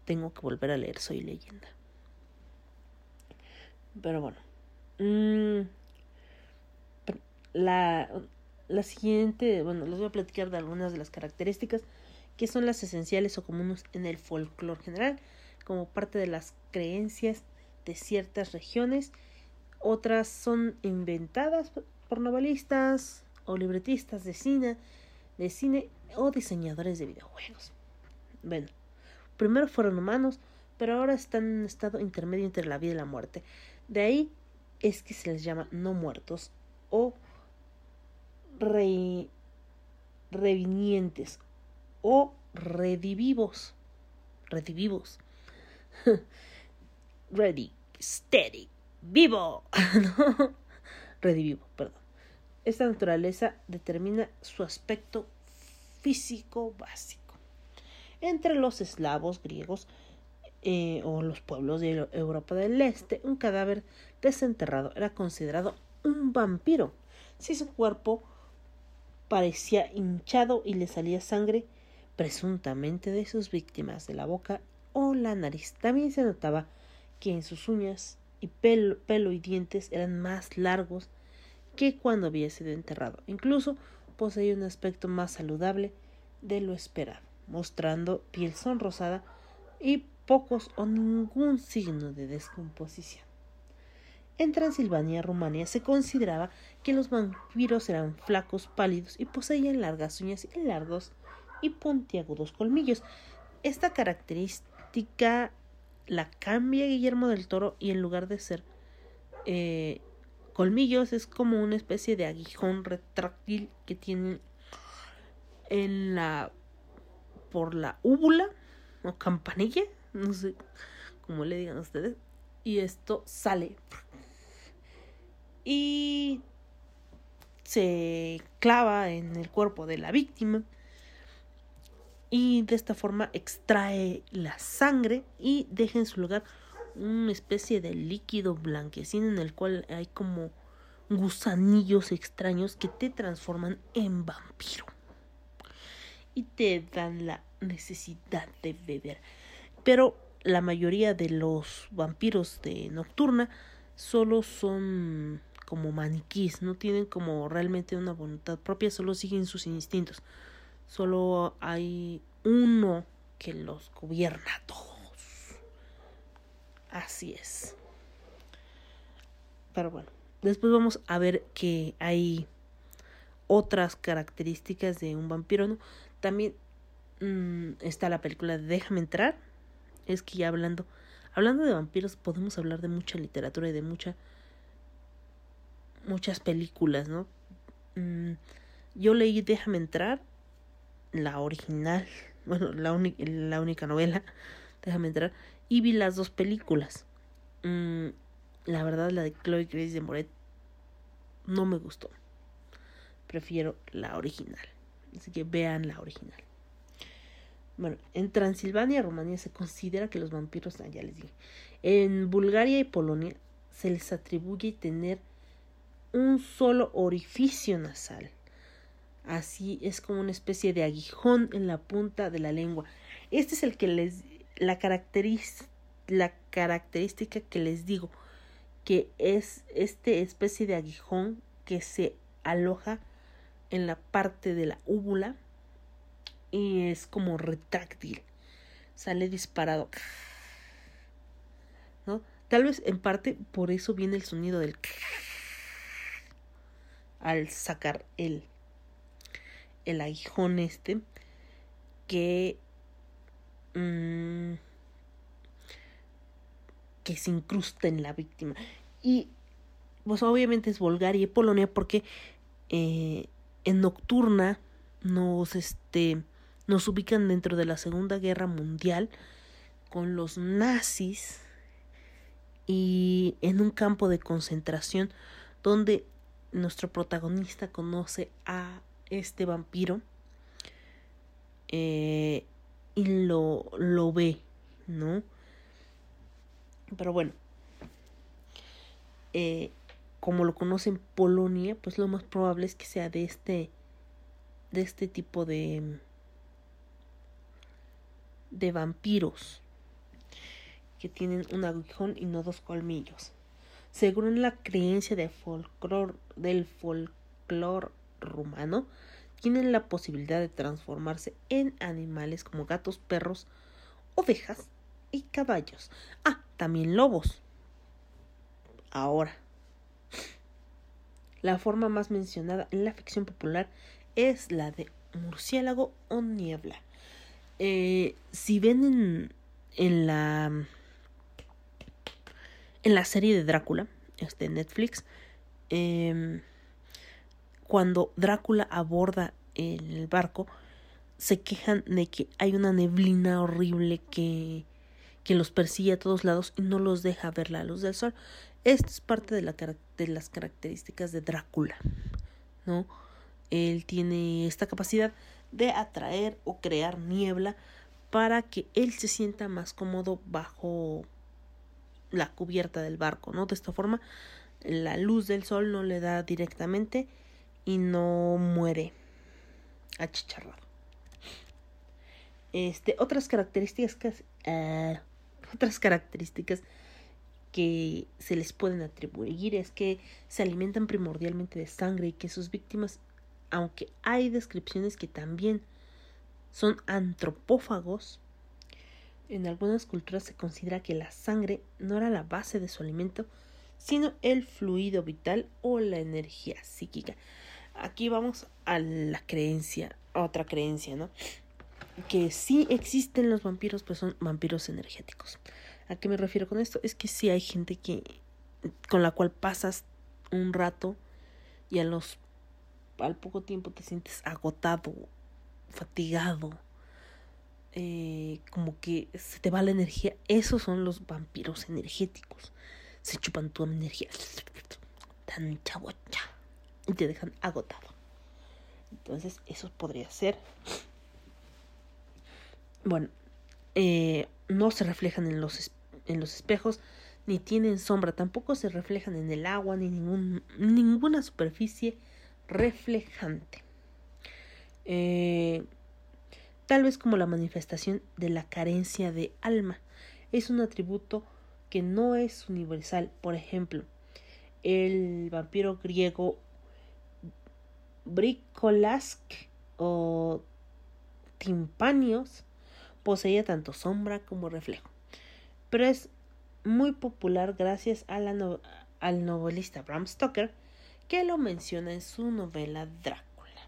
Tengo que volver a leer Soy leyenda. Pero bueno. Mm, la, la siguiente, bueno, les voy a platicar de algunas de las características que son las esenciales o comunes en el folclore general, como parte de las creencias de ciertas regiones otras son inventadas por novelistas o libretistas de cine, de cine o diseñadores de videojuegos. Bueno, primero fueron humanos, pero ahora están en un estado intermedio entre la vida y la muerte. De ahí es que se les llama no muertos o revinientes o redivivos. Redivivos. [laughs] Ready, steady, vivo. [laughs] Redivivo, perdón. Esta naturaleza determina su aspecto físico básico. Entre los eslavos griegos eh, o los pueblos de Europa del Este, un cadáver desenterrado era considerado un vampiro si su cuerpo parecía hinchado y le salía sangre presuntamente de sus víctimas de la boca o la nariz. También se notaba que en sus uñas y pelo, pelo y dientes eran más largos que cuando había sido enterrado. Incluso poseía un aspecto más saludable de lo esperado, mostrando piel sonrosada y pocos o ningún signo de descomposición. En Transilvania, Rumania, se consideraba que los vampiros eran flacos, pálidos y poseían largas uñas y largos y puntiagudos colmillos. Esta característica la cambia Guillermo del Toro y en lugar de ser eh, colmillos es como una especie de aguijón retráctil que tienen en la por la úvula o campanilla, no sé cómo le digan ustedes, y esto sale y se clava en el cuerpo de la víctima y de esta forma extrae la sangre y deja en su lugar una especie de líquido blanquecino en el cual hay como gusanillos extraños que te transforman en vampiro y te dan la necesidad de beber. Pero la mayoría de los vampiros de Nocturna solo son como maniquís, no tienen como realmente una voluntad propia, solo siguen sus instintos. Solo hay uno que los gobierna a todos. Así es. Pero bueno, después vamos a ver que hay otras características de un vampiro. También mm, está la película de Déjame entrar. Es que ya hablando, hablando de vampiros podemos hablar de mucha literatura y de mucha muchas películas, ¿no? Mm, yo leí Déjame entrar, la original, [laughs] bueno, la, la única novela, [laughs] Déjame entrar, y vi las dos películas. Mm, la verdad, la de Chloe Grace de Moret no me gustó. Prefiero la original. Así que vean la original. Bueno, en Transilvania, Rumanía, se considera que los vampiros, ah, ya les dije, en Bulgaria y Polonia se les atribuye tener un solo orificio nasal. Así es como una especie de aguijón en la punta de la lengua. Este es el que les la, la característica que les digo que es este especie de aguijón que se aloja en la parte de la úvula y es como retráctil. Sale disparado. ¿No? Tal vez en parte por eso viene el sonido del al sacar el, el aguijón este que mm, que se incrusta en la víctima y pues obviamente es Bulgaria y Polonia porque eh, en nocturna nos este nos ubican dentro de la Segunda Guerra Mundial con los nazis y en un campo de concentración donde nuestro protagonista conoce a este vampiro eh, y lo, lo ve, ¿no? Pero bueno, eh, como lo conoce en Polonia, pues lo más probable es que sea de este, de este tipo de, de vampiros que tienen un aguijón y no dos colmillos. Según la creencia de del folclore rumano, tienen la posibilidad de transformarse en animales como gatos, perros, ovejas y caballos. Ah, también lobos. Ahora, la forma más mencionada en la ficción popular es la de murciélago o niebla. Eh, si ven en, en la en la serie de Drácula, este Netflix, em, cuando Drácula aborda el barco, se quejan de que hay una neblina horrible que, que los persigue a todos lados y no los deja ver la luz del sol. Esto es parte de, la, de las características de Drácula, ¿no? Él tiene esta capacidad de atraer o crear niebla para que él se sienta más cómodo bajo la cubierta del barco, ¿no? De esta forma la luz del sol no le da directamente y no muere achicharrado. Este, otras características, uh, otras características que se les pueden atribuir es que se alimentan primordialmente de sangre y que sus víctimas, aunque hay descripciones que también son antropófagos, en algunas culturas se considera que la sangre no era la base de su alimento, sino el fluido vital o la energía psíquica. Aquí vamos a la creencia, a otra creencia, ¿no? Que sí existen los vampiros, pues son vampiros energéticos. ¿A qué me refiero con esto? Es que sí hay gente que con la cual pasas un rato y a los al poco tiempo te sientes agotado, fatigado, eh, como que se te va la energía. Esos son los vampiros energéticos. Se chupan tu energía. Tan chabocha. Y te dejan agotado. Entonces, eso podría ser. Bueno, eh, no se reflejan en los, en los espejos, ni tienen sombra, tampoco se reflejan en el agua, ni ningún, ninguna superficie reflejante. Eh, tal vez como la manifestación de la carencia de alma. Es un atributo que no es universal. Por ejemplo, el vampiro griego Bricolask o Timpanios poseía tanto sombra como reflejo. Pero es muy popular gracias al novelista Bram Stoker, que lo menciona en su novela Drácula.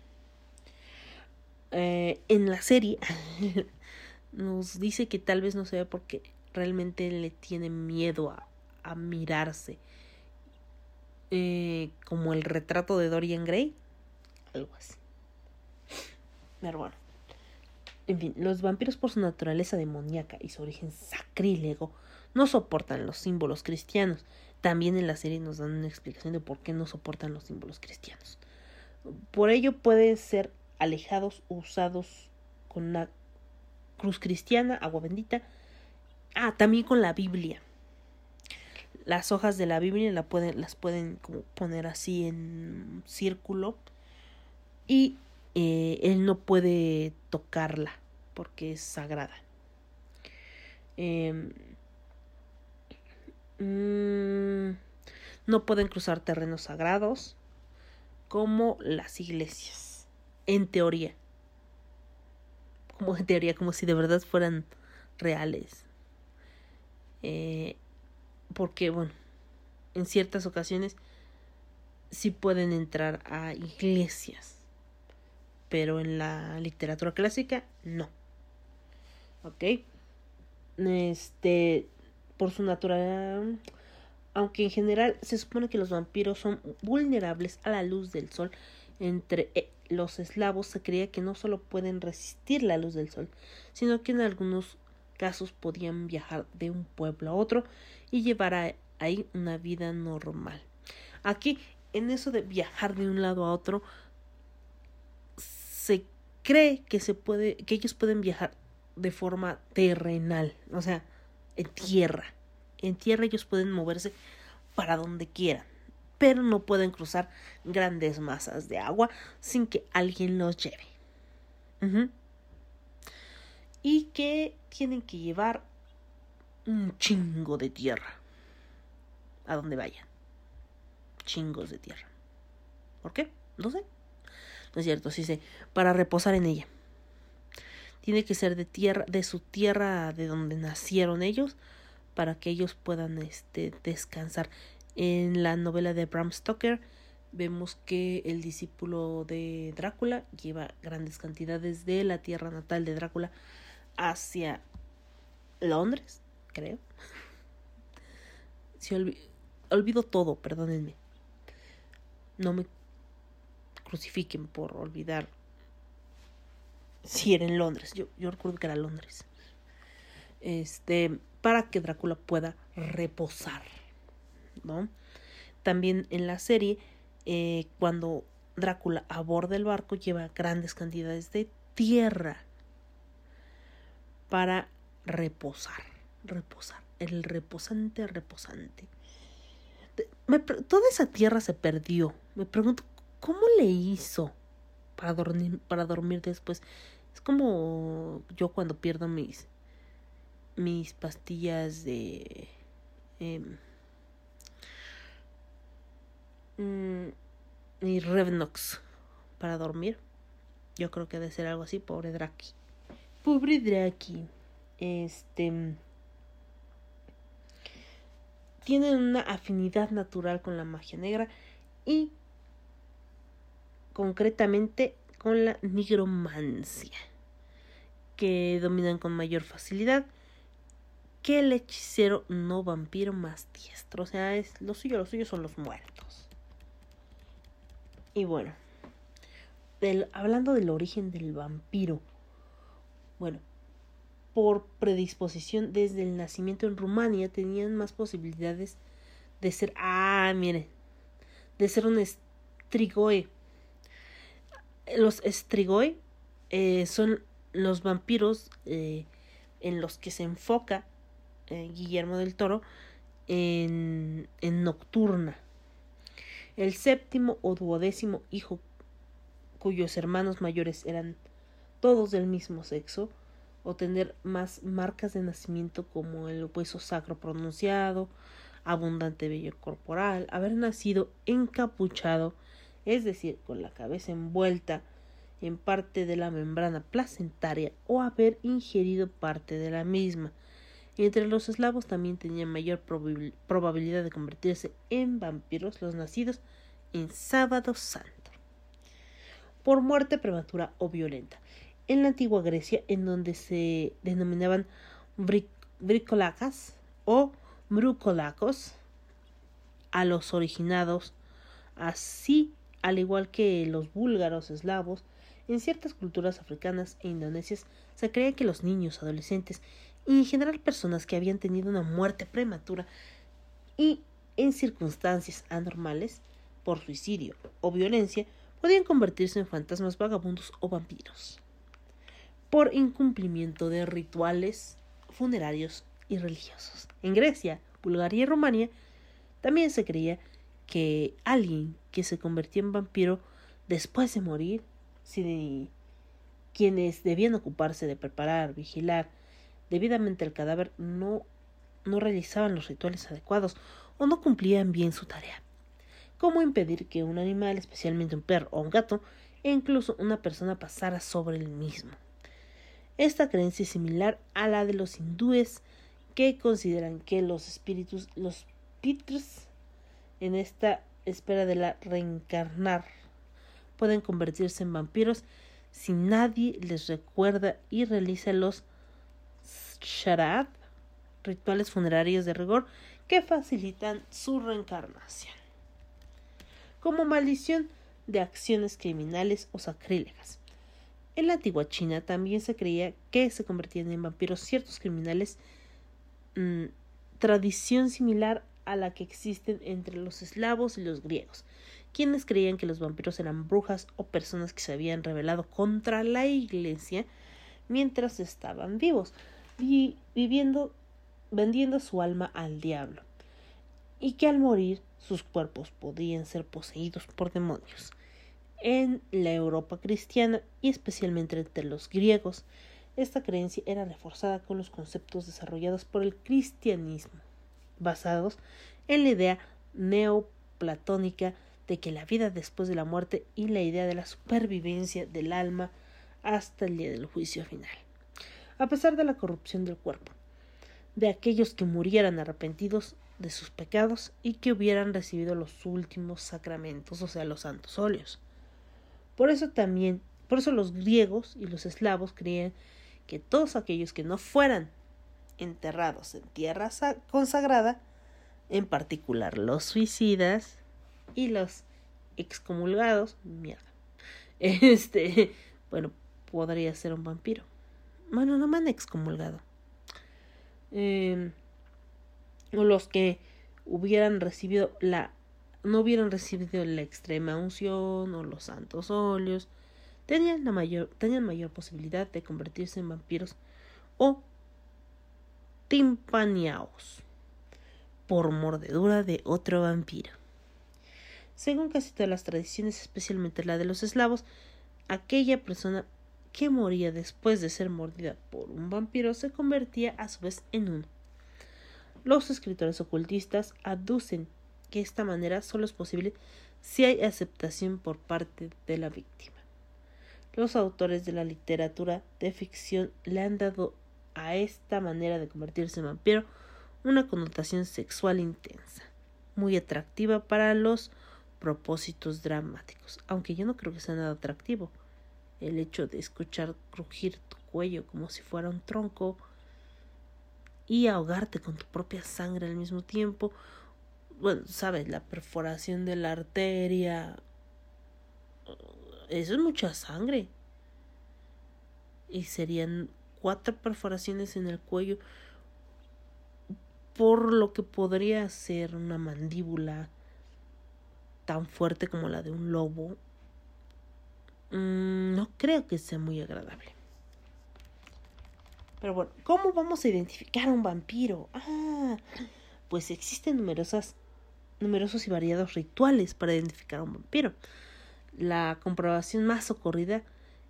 Eh, en la serie [laughs] nos dice que tal vez no se ve porque realmente le tiene miedo a, mirarse. Eh, como el retrato de Dorian Gray. Algo así. Pero bueno. En fin, los vampiros por su naturaleza demoníaca y su origen sacrílego no soportan los símbolos cristianos. También en la serie nos dan una explicación de por qué no soportan los símbolos cristianos. Por ello pueden ser alejados usados con una cruz cristiana, agua bendita. Ah, también con la Biblia. Las hojas de la Biblia pueden, las pueden poner así en círculo. Y eh, él no puede tocarla porque es sagrada. Em, mm, no pueden cruzar terrenos sagrados como las iglesias, en teoría. Como en teoría, como si de verdad fueran reales. Eh, porque, bueno, en ciertas ocasiones sí pueden entrar a iglesias pero en la literatura clásica no. ¿Ok? Este, por su naturaleza, aunque en general se supone que los vampiros son vulnerables a la luz del sol, entre eh, los eslavos se creía que no solo pueden resistir la luz del sol, sino que en algunos casos podían viajar de un pueblo a otro y llevar ahí una vida normal. Aquí, en eso de viajar de un lado a otro, se cree que se puede, que ellos pueden viajar de forma terrenal, o sea, en tierra. En tierra ellos pueden moverse para donde quieran, pero no pueden cruzar grandes masas de agua sin que alguien los lleve. Y que tienen que llevar un chingo de tierra a donde vayan. Chingos de tierra. ¿Por qué? No sé. No es cierto, sí sé, para reposar en ella. Tiene que ser de tierra, de su tierra de donde nacieron ellos, para que ellos puedan este, descansar. En la novela de Bram Stoker vemos que el discípulo de Drácula lleva grandes cantidades de la tierra natal de Drácula hacia Londres, creo. Si olvido todo, perdónenme. No me crucifiquen por olvidar si era en Londres. Yo, yo recuerdo que era Londres. Este, para que Drácula pueda reposar. ¿No? También en la serie, eh, cuando Drácula aborda el barco, lleva grandes cantidades de tierra para reposar. Reposar. El reposante, reposante. toda esa tierra se perdió. Me pregunto ¿Cómo le hizo para dormir, para dormir después? Es como yo cuando pierdo mis, mis pastillas de... Eh, mi Revnox para dormir. Yo creo que debe ser algo así, pobre Draki. Pobre Draki. Este. Tiene una afinidad natural con la magia negra y concretamente con la nigromancia, que dominan con mayor facilidad que el hechicero no vampiro más diestro. O sea, es lo suyo, lo suyo son los muertos. Y bueno, hablando del origen del vampiro, bueno, por predisposición desde el nacimiento en Rumania tenían más posibilidades de ser, ah, miren, de ser un estrigoe. Los estrigoe eh, son los vampiros eh, en los que se enfoca eh, Guillermo del Toro en, en Nocturna. El séptimo o duodécimo hijo cuyos hermanos mayores eran todos del mismo sexo, o tener más marcas de nacimiento como el hueso sacro pronunciado, abundante vello corporal, haber nacido encapuchado, es decir, con la cabeza envuelta en parte de la membrana placentaria o haber ingerido parte de la misma. Entre los eslavos también tenían mayor probabilidad de convertirse en vampiros los nacidos en sábado santo. Por muerte prematura o violenta. En la antigua Grecia, en donde se denominaban bricolacas o brucolacos a los originados, así al igual que los búlgaros eslavos, en ciertas culturas africanas e indonesias se creía que los niños, adolescentes y en general personas que habían tenido una muerte prematura y en circunstancias anormales por suicidio o violencia podían convertirse en fantasmas vagabundos o vampiros por incumplimiento de rituales funerarios y religiosos. En Grecia, Bulgaria y Rumania también se creía que alguien que se convertía en vampiro después de morir, quienes debían ocuparse de preparar, vigilar debidamente el cadáver no, no realizaban los rituales adecuados o no cumplían bien su tarea. ¿Cómo impedir que un animal, especialmente un perro o un gato, e incluso una persona pasara sobre el mismo? Esta creencia es similar a la de los hindúes que consideran que los espíritus, los pitrs, en esta espera de la reencarnar, pueden convertirse en vampiros si nadie les recuerda y realiza los sharad, rituales funerarios de rigor que facilitan su reencarnación. Como maldición de acciones criminales o sacrílegas. En la antigua China también se creía que se convertían en vampiros ciertos criminales Mm, tradición similar a la que existen entre los eslavos y los griegos, quienes creían que los vampiros eran brujas o personas que se habían rebelado contra la iglesia mientras estaban vivos, viviendo, vendiendo su alma al diablo, y que al morir sus cuerpos podían ser poseídos por demonios. En la Europa cristiana y especialmente entre los griegos, esta creencia era reforzada con los conceptos desarrollados por el cristianismo, basados en la idea neoplatónica de que la vida después de la muerte y la idea de la supervivencia del alma hasta el día del juicio final. A pesar de la corrupción del cuerpo, de aquellos que murieran arrepentidos de sus pecados y que hubieran recibido los últimos sacramentos, o sea, los santos óleos. Por eso también, por eso los griegos y los eslavos creían que todos aquellos que no fueran enterrados en tierra consagrada, en particular los suicidas y los excomulgados, mierda, este, [laughs] bueno, podría ser un vampiro. Bueno, no me han excomulgado. Eh, los que hubieran recibido la no hubieran recibido la extrema unción o los santos óleos tenían, la mayor, tenían mayor posibilidad de convertirse en vampiros o timpaneaos por mordedura de otro vampiro. Según casi todas las tradiciones, especialmente la de los eslavos, aquella persona que moría después de ser mordida por un vampiro se convertía a su vez en uno. Los escritores ocultistas aducen que esta manera solo es posible si hay aceptación por parte de la víctima. Los autores de la literatura de ficción le han dado a esta manera de convertirse en vampiro una connotación sexual intensa, muy atractiva para los propósitos dramáticos, aunque yo no creo que sea nada atractivo. El hecho de escuchar crujir tu cuello como si fuera un tronco y ahogarte con tu propia sangre al mismo tiempo, bueno, sabes, la perforación de la arteria, eso es mucha sangre. Y serían cuatro perforaciones en el cuello, por lo que podría ser una mandíbula tan fuerte como la de un lobo, mm, no creo que sea muy agradable. Pero bueno, ¿cómo vamos a identificar a un vampiro? Ah, pues existen numerosas, numerosos y variados rituales para identificar a un vampiro. La comprobación más ocurrida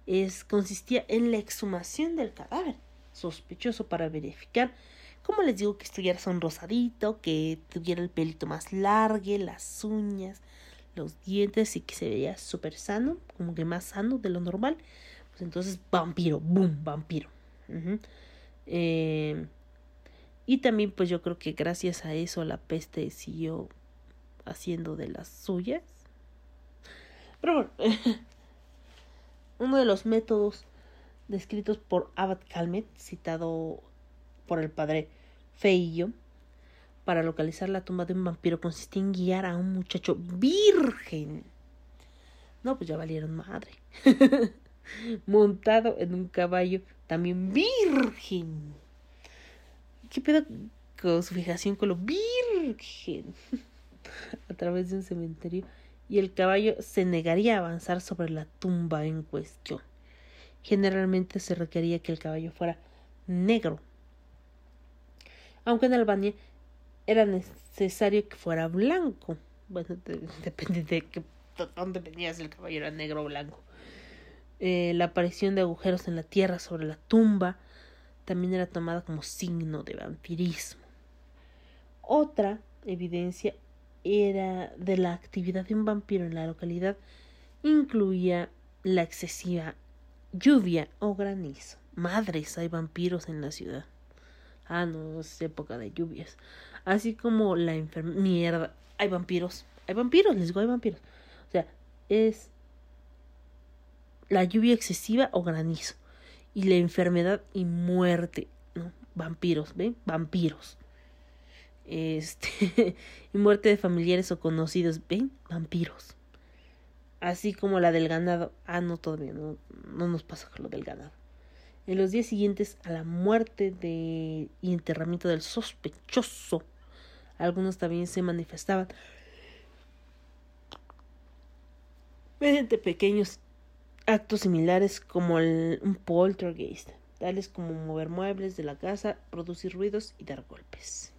es, consistía en la exhumación del cadáver sospechoso para verificar, como les digo, que estuviera sonrosadito, que tuviera el pelito más largo, las uñas, los dientes y que se veía súper sano, como que más sano de lo normal. Pues entonces, vampiro, boom, vampiro. Eh, y también, pues yo creo que gracias a eso la peste siguió haciendo de las suyas. Pero bueno, [laughs] uno de los métodos descritos por Abad Calmet, citado por el padre Feillo, para localizar la tumba de un vampiro consistía en guiar a un muchacho virgen. No, pues ya valieron madre. [laughs] Montado en un caballo también virgen. ¿Qué pedo con su fijación con lo virgen? [laughs] a través de un cementerio y el caballo se negaría a avanzar sobre la tumba en cuestión. Generalmente se requería que el caballo fuera negro, aunque en Albania era necesario que fuera blanco. Bueno, [laughs] depende de qué, dónde venías el caballo era negro o blanco. Eh, la aparición de agujeros en la tierra sobre la tumba también era tomada como signo de vampirismo. Otra evidencia era de la actividad de un vampiro en la localidad incluía la excesiva lluvia o granizo. Madres, hay vampiros en la ciudad. Ah, no, es época de lluvias. Así como la enfermedad. Mierda, hay vampiros. Hay vampiros, les digo, hay vampiros. O sea, es la lluvia excesiva o granizo. Y la enfermedad y muerte. ¿no? Vampiros, ¿ven? Vampiros. Este. [laughs] y muerte de familiares o conocidos. ¿Ven? Vampiros. Así como la del ganado. Ah, no, todavía no, no nos pasa con lo del ganado. En los días siguientes a la muerte de, y enterramiento del sospechoso, algunos también se manifestaban mediante pequeños actos similares como el, un poltergeist, tales como mover muebles de la casa, producir ruidos y dar golpes.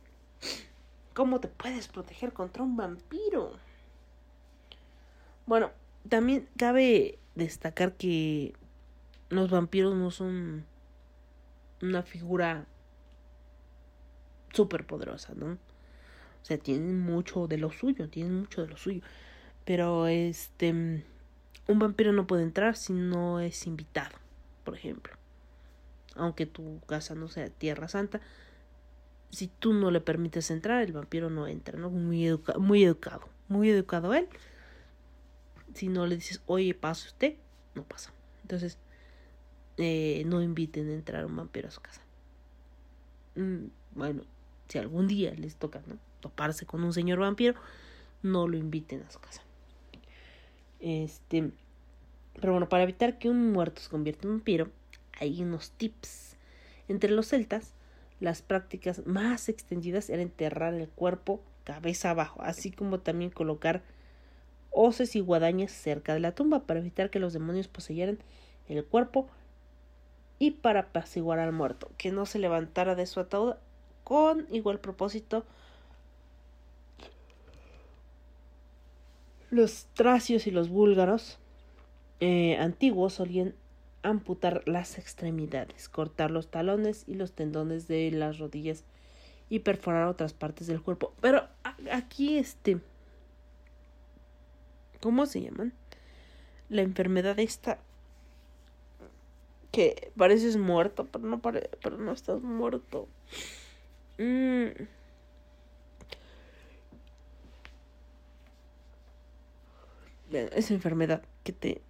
¿Cómo te puedes proteger contra un vampiro? Bueno, también cabe destacar que los vampiros no son una figura súper poderosa, ¿no? O sea, tienen mucho de lo suyo, tienen mucho de lo suyo. Pero este, un vampiro no puede entrar si no es invitado, por ejemplo. Aunque tu casa no sea tierra santa, si tú no le permites entrar, el vampiro no entra, ¿no? Muy, educa muy educado, muy educado él. Si no le dices, oye, pase usted, no pasa. Entonces, eh, no inviten a entrar un vampiro a su casa. Mm, bueno, si algún día les toca ¿no? toparse con un señor vampiro, no lo inviten a su casa. Este, pero bueno, para evitar que un muerto se convierta en vampiro, hay unos tips. Entre los celtas, las prácticas más extendidas eran enterrar el cuerpo cabeza abajo, así como también colocar hoces y guadañas cerca de la tumba para evitar que los demonios poseyeran el cuerpo y para apaciguar al muerto, que no se levantara de su ataúd con igual propósito. Los tracios y los búlgaros eh, antiguos solían amputar las extremidades, cortar los talones y los tendones de las rodillas y perforar otras partes del cuerpo. Pero aquí este... ¿Cómo se llaman? La enfermedad esta que pareces muerto, pero no, pare pero no estás muerto. Mm. Esa enfermedad que te...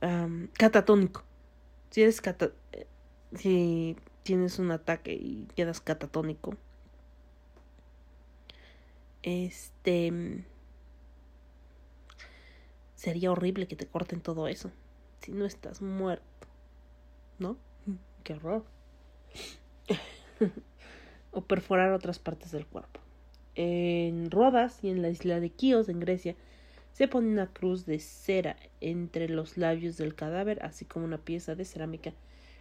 catatónico. Si eres cata si tienes un ataque y quedas catatónico. Este... Sería horrible que te corten todo eso. Si no estás muerto. ¿No? [laughs] Qué horror. [laughs] o perforar otras partes del cuerpo. En Rodas y en la isla de Quíos, en Grecia, se pone una cruz de cera entre los labios del cadáver, así como una pieza de cerámica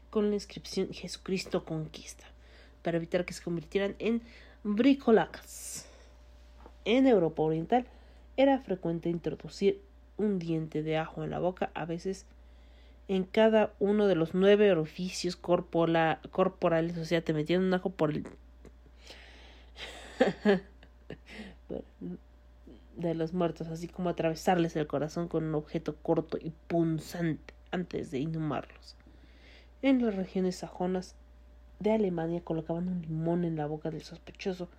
con la inscripción Jesucristo conquista, para evitar que se convirtieran en bricolacas. En Europa Oriental era frecuente introducir un diente de ajo en la boca, a veces en cada uno de los nueve orificios corporales, o sea, te metían un ajo por el... [laughs] de los muertos, así como atravesarles el corazón con un objeto corto y punzante antes de inhumarlos. En las regiones sajonas de Alemania colocaban un limón en la boca del sospechoso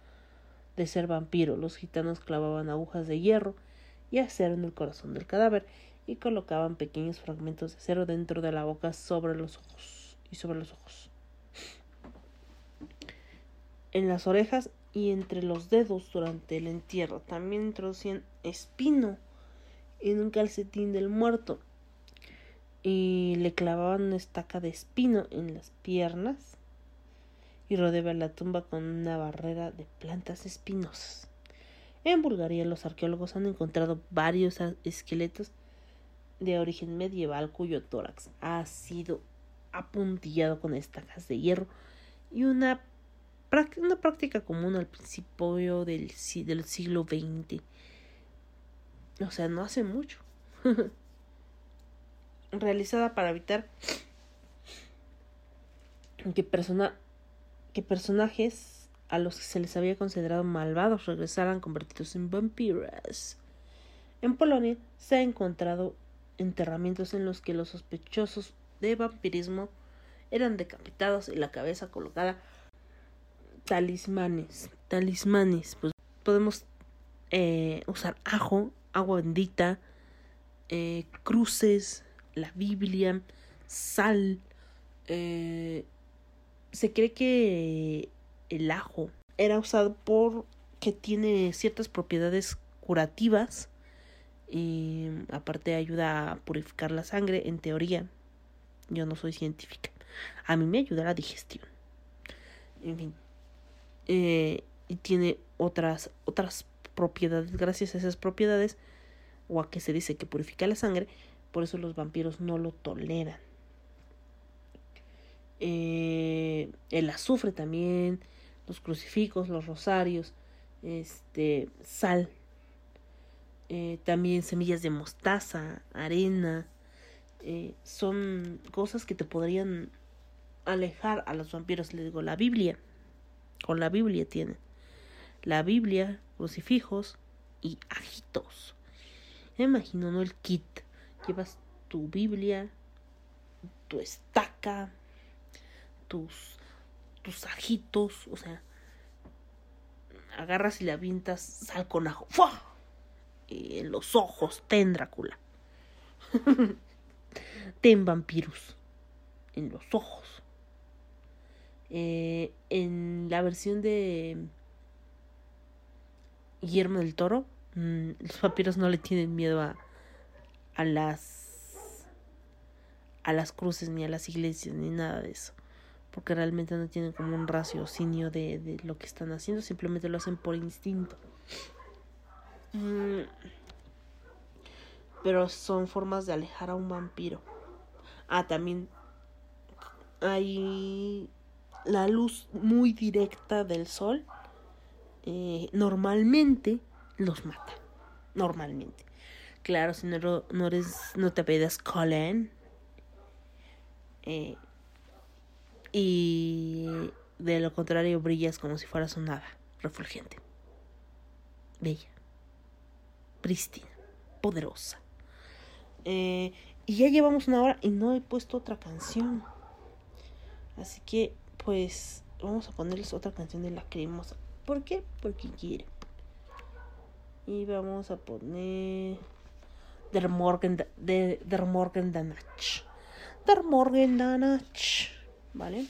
de ser vampiro. Los gitanos clavaban agujas de hierro y acero en el corazón del cadáver y colocaban pequeños fragmentos de acero dentro de la boca sobre los ojos y sobre los ojos. En las orejas y entre los dedos durante el entierro. También introducían espino en un calcetín del muerto y le clavaban una estaca de espino en las piernas y rodeaban la tumba con una barrera de plantas espinosas. En Bulgaria los arqueólogos han encontrado varios esqueletos de origen medieval cuyo tórax ha sido apuntillado con estacas de hierro y una una práctica común al principio del, siglo XX. O sea, no hace mucho. [laughs] Realizada para evitar que, persona, que personajes a los que se les había considerado malvados regresaran convertidos en vampiras. En Polonia se han encontrado enterramientos en los que los sospechosos de vampirismo eran decapitados y la cabeza colocada talismanes. Talismanes. Pues podemos eh, usar ajo, agua bendita, eh, cruces, la Biblia, sal. Eh, se cree que el ajo era usado porque tiene ciertas propiedades curativas aparte ayuda a purificar la sangre en teoría yo no soy científica a mí me ayuda la digestión en fin eh, y tiene otras, otras propiedades. Gracias a esas propiedades, o a que se dice que purifica la sangre, por eso los vampiros no lo toleran. Eh, el azufre también, los crucifijos, los rosarios, este, sal, eh, también semillas de mostaza, arena, son cosas que te podrían alejar a los vampiros. Les digo, la Biblia con la Biblia tiene La Biblia, crucifijos y ajitos. Me imagino, ¿no? El kit. Llevas tu Biblia, tu estaca, tus, tus ajitos, o sea, agarras y le avientas sal con ajo. ¡Fua! Y en los ojos, ten Drácula. [laughs] ten vampiros. En los ojos. Eh, en la versión de Guillermo del Toro, mm, los vampiros no le tienen miedo a, a las a las cruces ni a las iglesias ni nada de eso porque realmente no tienen como un raciocinio de, de lo que están haciendo simplemente lo hacen por instinto. Mm, pero son formas de alejar a un vampiro. Ah también hay la luz muy directa del sol eh, normalmente los mata. Normalmente. Claro, si no, no eres, no te pedas Colin. Eh, y de lo contrario brillas como si fueras un hada refulgente. Bella. Prístina. Poderosa. Eh, y ya llevamos una hora y no he puesto otra canción. Así que pues vamos a ponerles otra canción de la cremosa. ¿Por qué? Porque quiere. Y vamos a poner Der Morgen, de, Der Morgen Danach. Der Morgen Danach. ¿Vale?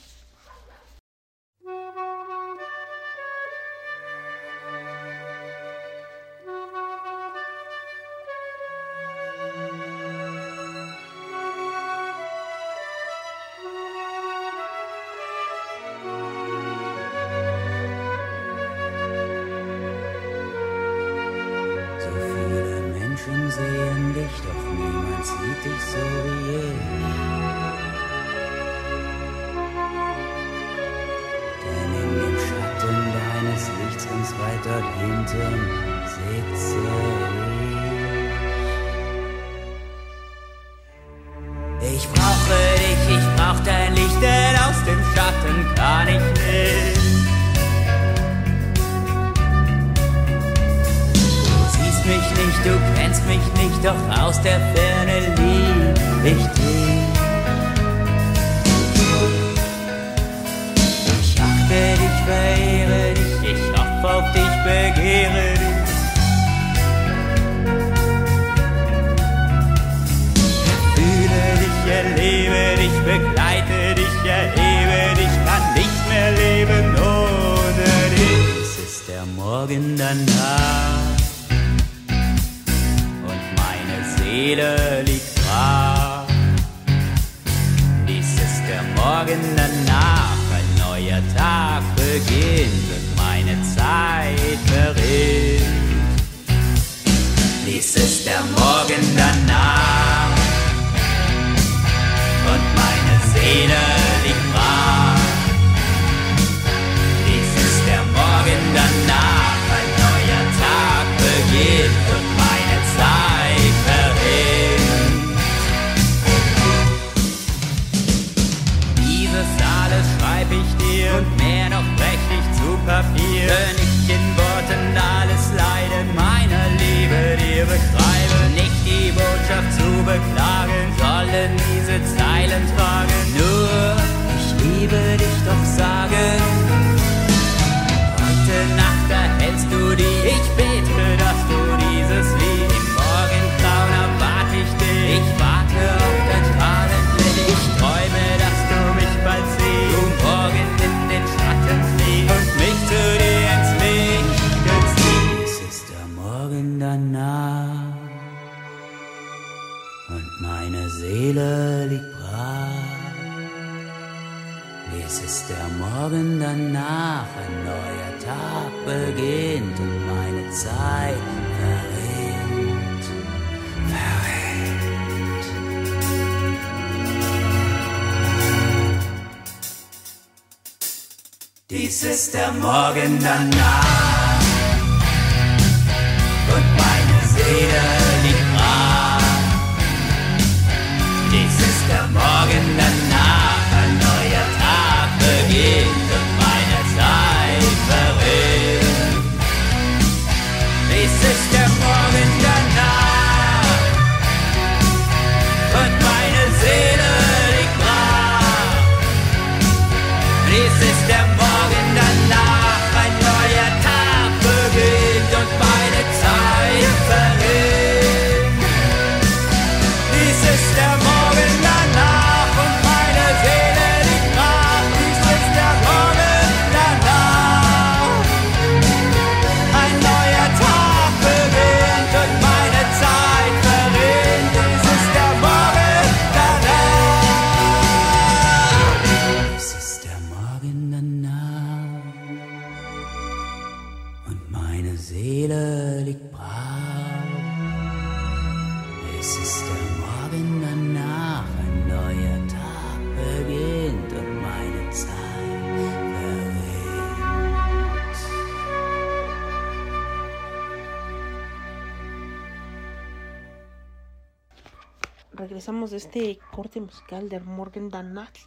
corte musical de Morgan Danach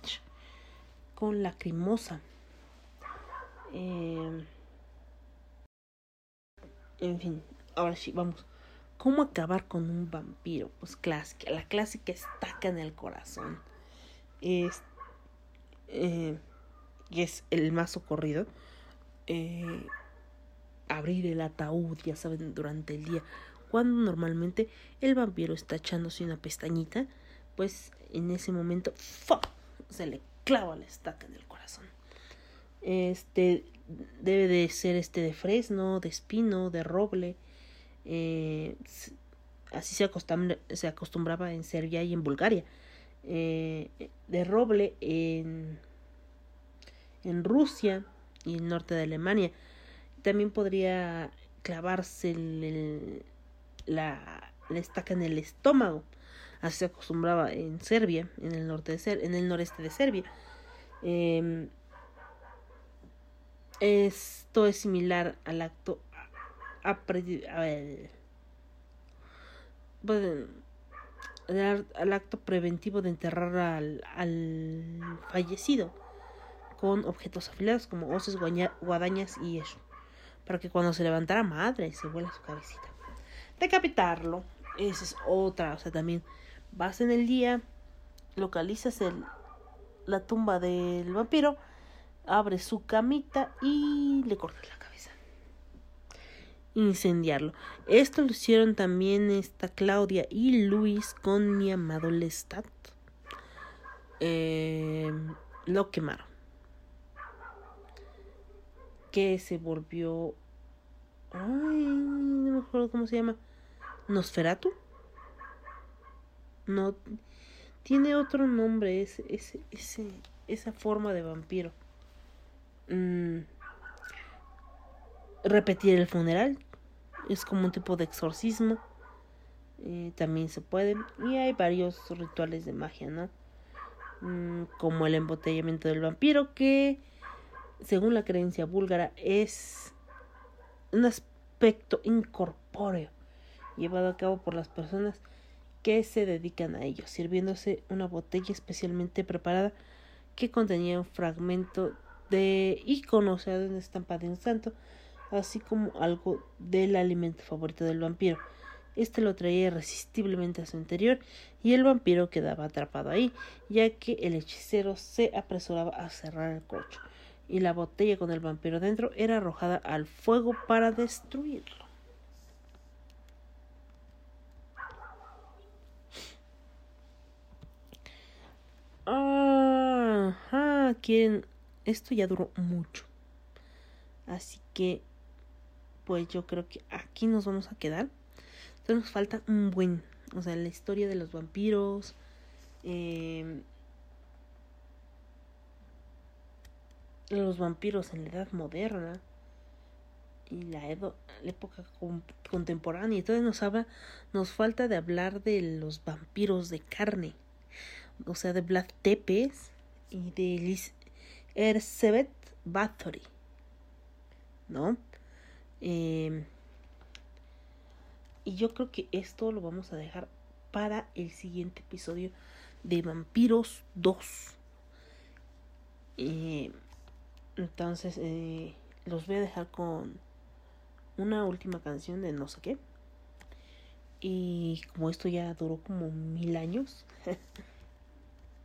con Lacrimosa. Eh, en fin, ahora sí, vamos. ¿Cómo acabar con un vampiro? Pues clásica, la clásica estaca en el corazón. Es, eh, y es el más socorrido. Eh, abrir el ataúd, ya saben, durante el día. Cuando normalmente el vampiro está echándose una pestañita, pues en ese momento se le clava la estaca en el corazón. Este debe de ser este de fresno, de espino, de roble. Eh, así se, se, acostumbraba en Serbia y en Bulgaria. Eh, de roble en, en Rusia y el norte de Alemania. También podría clavarse el, la estaca en el estómago. Así se acostumbraba en Serbia, en el norte de Ser en el noreste de Serbia. Em, esto es similar al acto a, a al acto preventivo de enterrar al, al fallecido con objetos afilados como hoces, guadañas y eso, para que cuando se levantara madre se vuela su cabecita. Decapitarlo, esa es otra, o sea, también vas en el día, localizas el, la tumba del vampiro, abres su camita y le cortas la cabeza. Incendiarlo. Esto lo hicieron también esta Claudia y Luis con mi amado Lestat. Eh, lo quemaron que se volvió. Ay, no me acuerdo cómo se llama. Nosferatu. No. Tiene otro nombre ese, ese, ese esa forma de vampiro. Mm. Repetir el funeral. Es como un tipo de exorcismo. Eh, también se puede. Y hay varios rituales de magia, ¿no? Mm, como el embotellamiento del vampiro que según la creencia búlgara, es un aspecto incorpóreo llevado a cabo por las personas que se dedican a ello, sirviéndose una botella especialmente preparada que contenía un fragmento de icono, sea, de una estampa de un santo, así como algo del alimento favorito del vampiro. Este lo traía irresistiblemente a su interior y el vampiro quedaba atrapado ahí, ya que el hechicero se apresuraba a cerrar el corcho y la botella con el vampiro dentro era arrojada al fuego para destruirlo. Ajá, quieren. Esto ya duró mucho. Así que, pues yo creo que aquí nos vamos a quedar. Entonces nos falta un buen. O sea, la historia de los vampiros. Eh, los vampiros en la edad moderna y la, época contemporánea. Entonces nos habla, nos falta de hablar de los vampiros de carne, o sea, de Vlad Tepes y de Liz Erzsébet Bathory, ¿no? Em, y yo creo que esto lo vamos a dejar para el siguiente episodio de Vampiros 2. Eh, entonces, eh, los voy a dejar con una última canción de no sé qué. Y como esto ya duró como mil años, [laughs]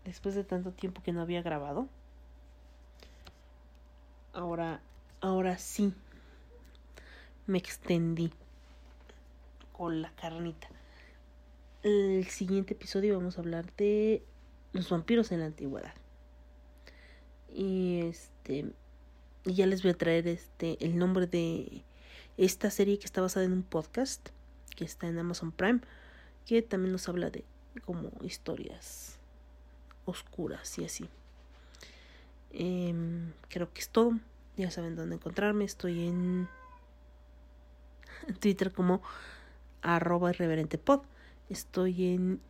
después de tanto tiempo que no había grabado, ahora, ahora sí me extendí con la carnita. El siguiente episodio vamos a hablar de los vampiros en la antigüedad. Y este ya les voy a traer este el nombre de esta serie que está basada en un podcast que está en Amazon Prime que también nos habla de como historias oscuras y así em, creo que es todo ya saben dónde encontrarme estoy en [laughs] Twitter como arroba irreverente pod estoy en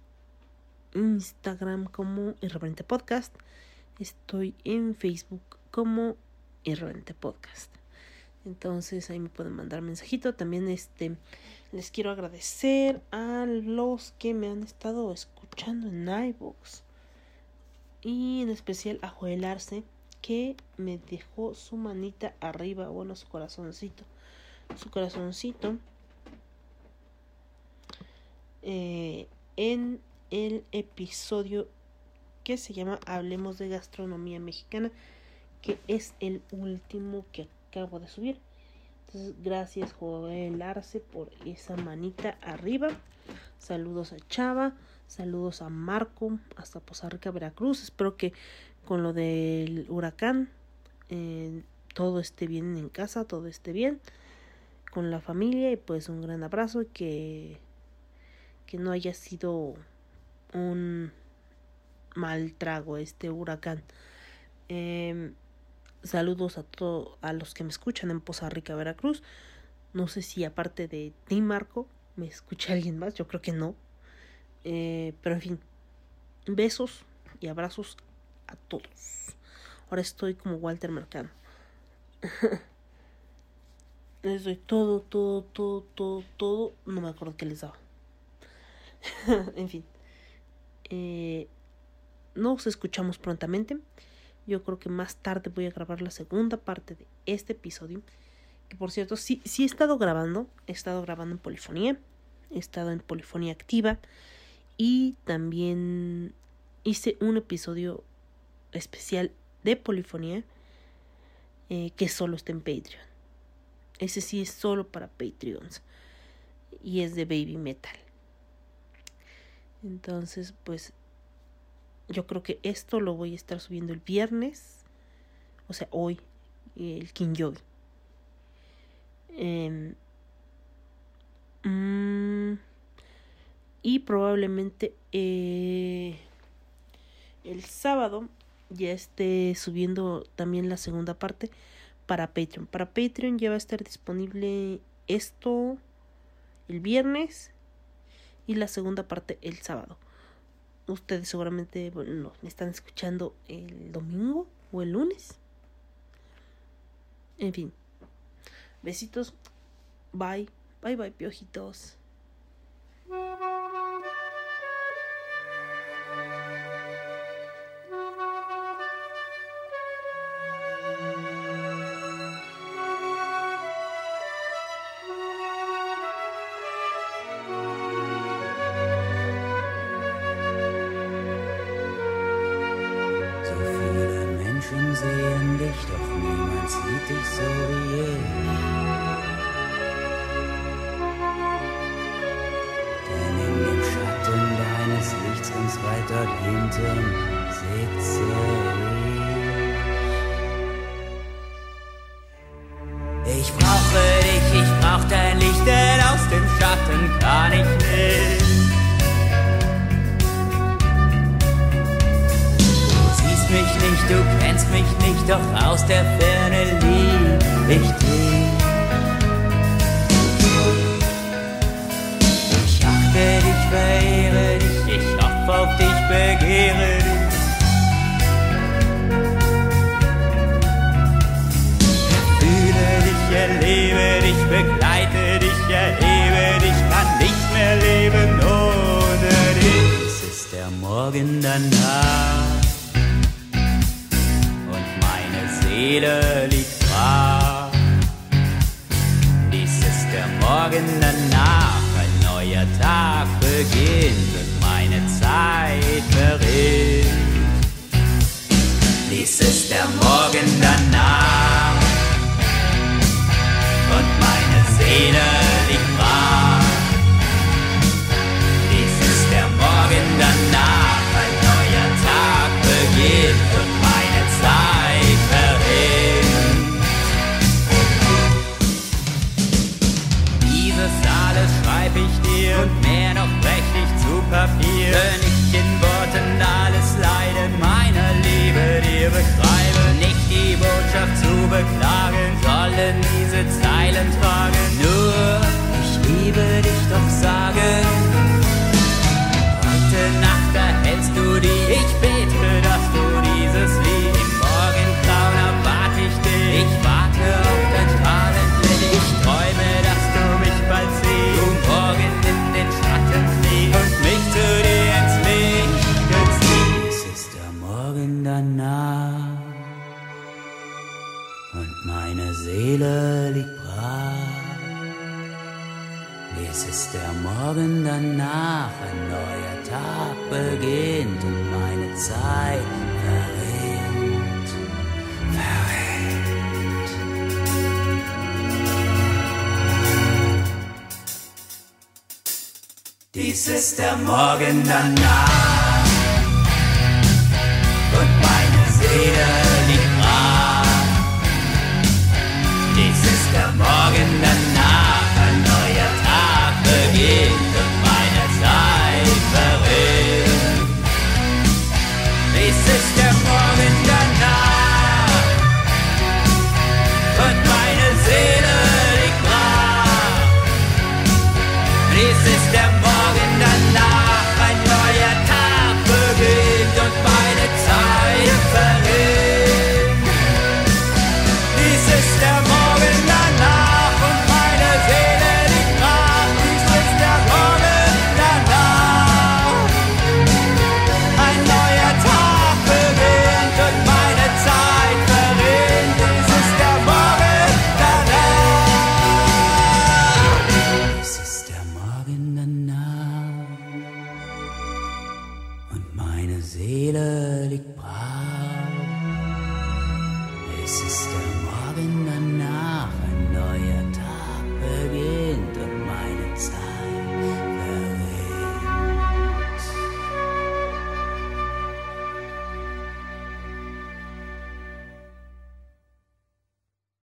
Instagram como irreverente podcast estoy en Facebook como Irreverente Podcast. Entonces ahí me pueden mandar mensajito. También este les quiero agradecer a los que me han estado escuchando en iVoox. Y en especial a Joel Arce, que me dejó su manita arriba, bueno, su corazoncito. Su corazoncito. Eh, en el episodio que se llama Hablemos de Gastronomía Mexicana que es el último que acabo de subir. Entonces, gracias Joel Arce por esa manita arriba. Saludos a Chava, saludos a Marco, hasta Poza Rica, Veracruz. Espero que con lo del huracán eh, todo esté bien en casa, todo esté bien con la familia y pues un gran abrazo y que, que no haya sido un mal trago este huracán. Eh, Saludos a todos a los que me escuchan en Poza Rica, Veracruz. No sé si aparte de ti, Marco, me escucha alguien más. Yo creo que no. Eh, pero en fin, besos y abrazos a todos. Ahora estoy como Walter Mercado. [laughs] les doy todo, todo, todo, todo, todo. No me acuerdo qué les daba. [laughs] en fin. Eh, nos escuchamos prontamente. Yo creo que más tarde voy a grabar la segunda parte de este episodio. Que por cierto, sí, sí he estado grabando. He estado grabando en polifonía. He estado en polifonía activa. Y también hice un episodio especial de polifonía. Eh, que solo está en Patreon. Ese sí es solo para Patreons. Y es de Baby Metal. Entonces, pues yo creo que esto lo voy a estar subiendo el viernes. O sea, hoy, el King Joy. Em, mm, y probablemente eh, el sábado ya esté subiendo también la segunda parte para Patreon. Para Patreon ya va a estar disponible esto el viernes y la segunda parte el sábado. Ustedes seguramente bueno, me están escuchando el domingo o el lunes. En fin. Besitos. Bye. Bye bye, piojitos. Dies ist der Morgen danach Hallelujah. Dies ist der Morgen danach und meine Seele liegt brach. Dies ist der Morgen danach.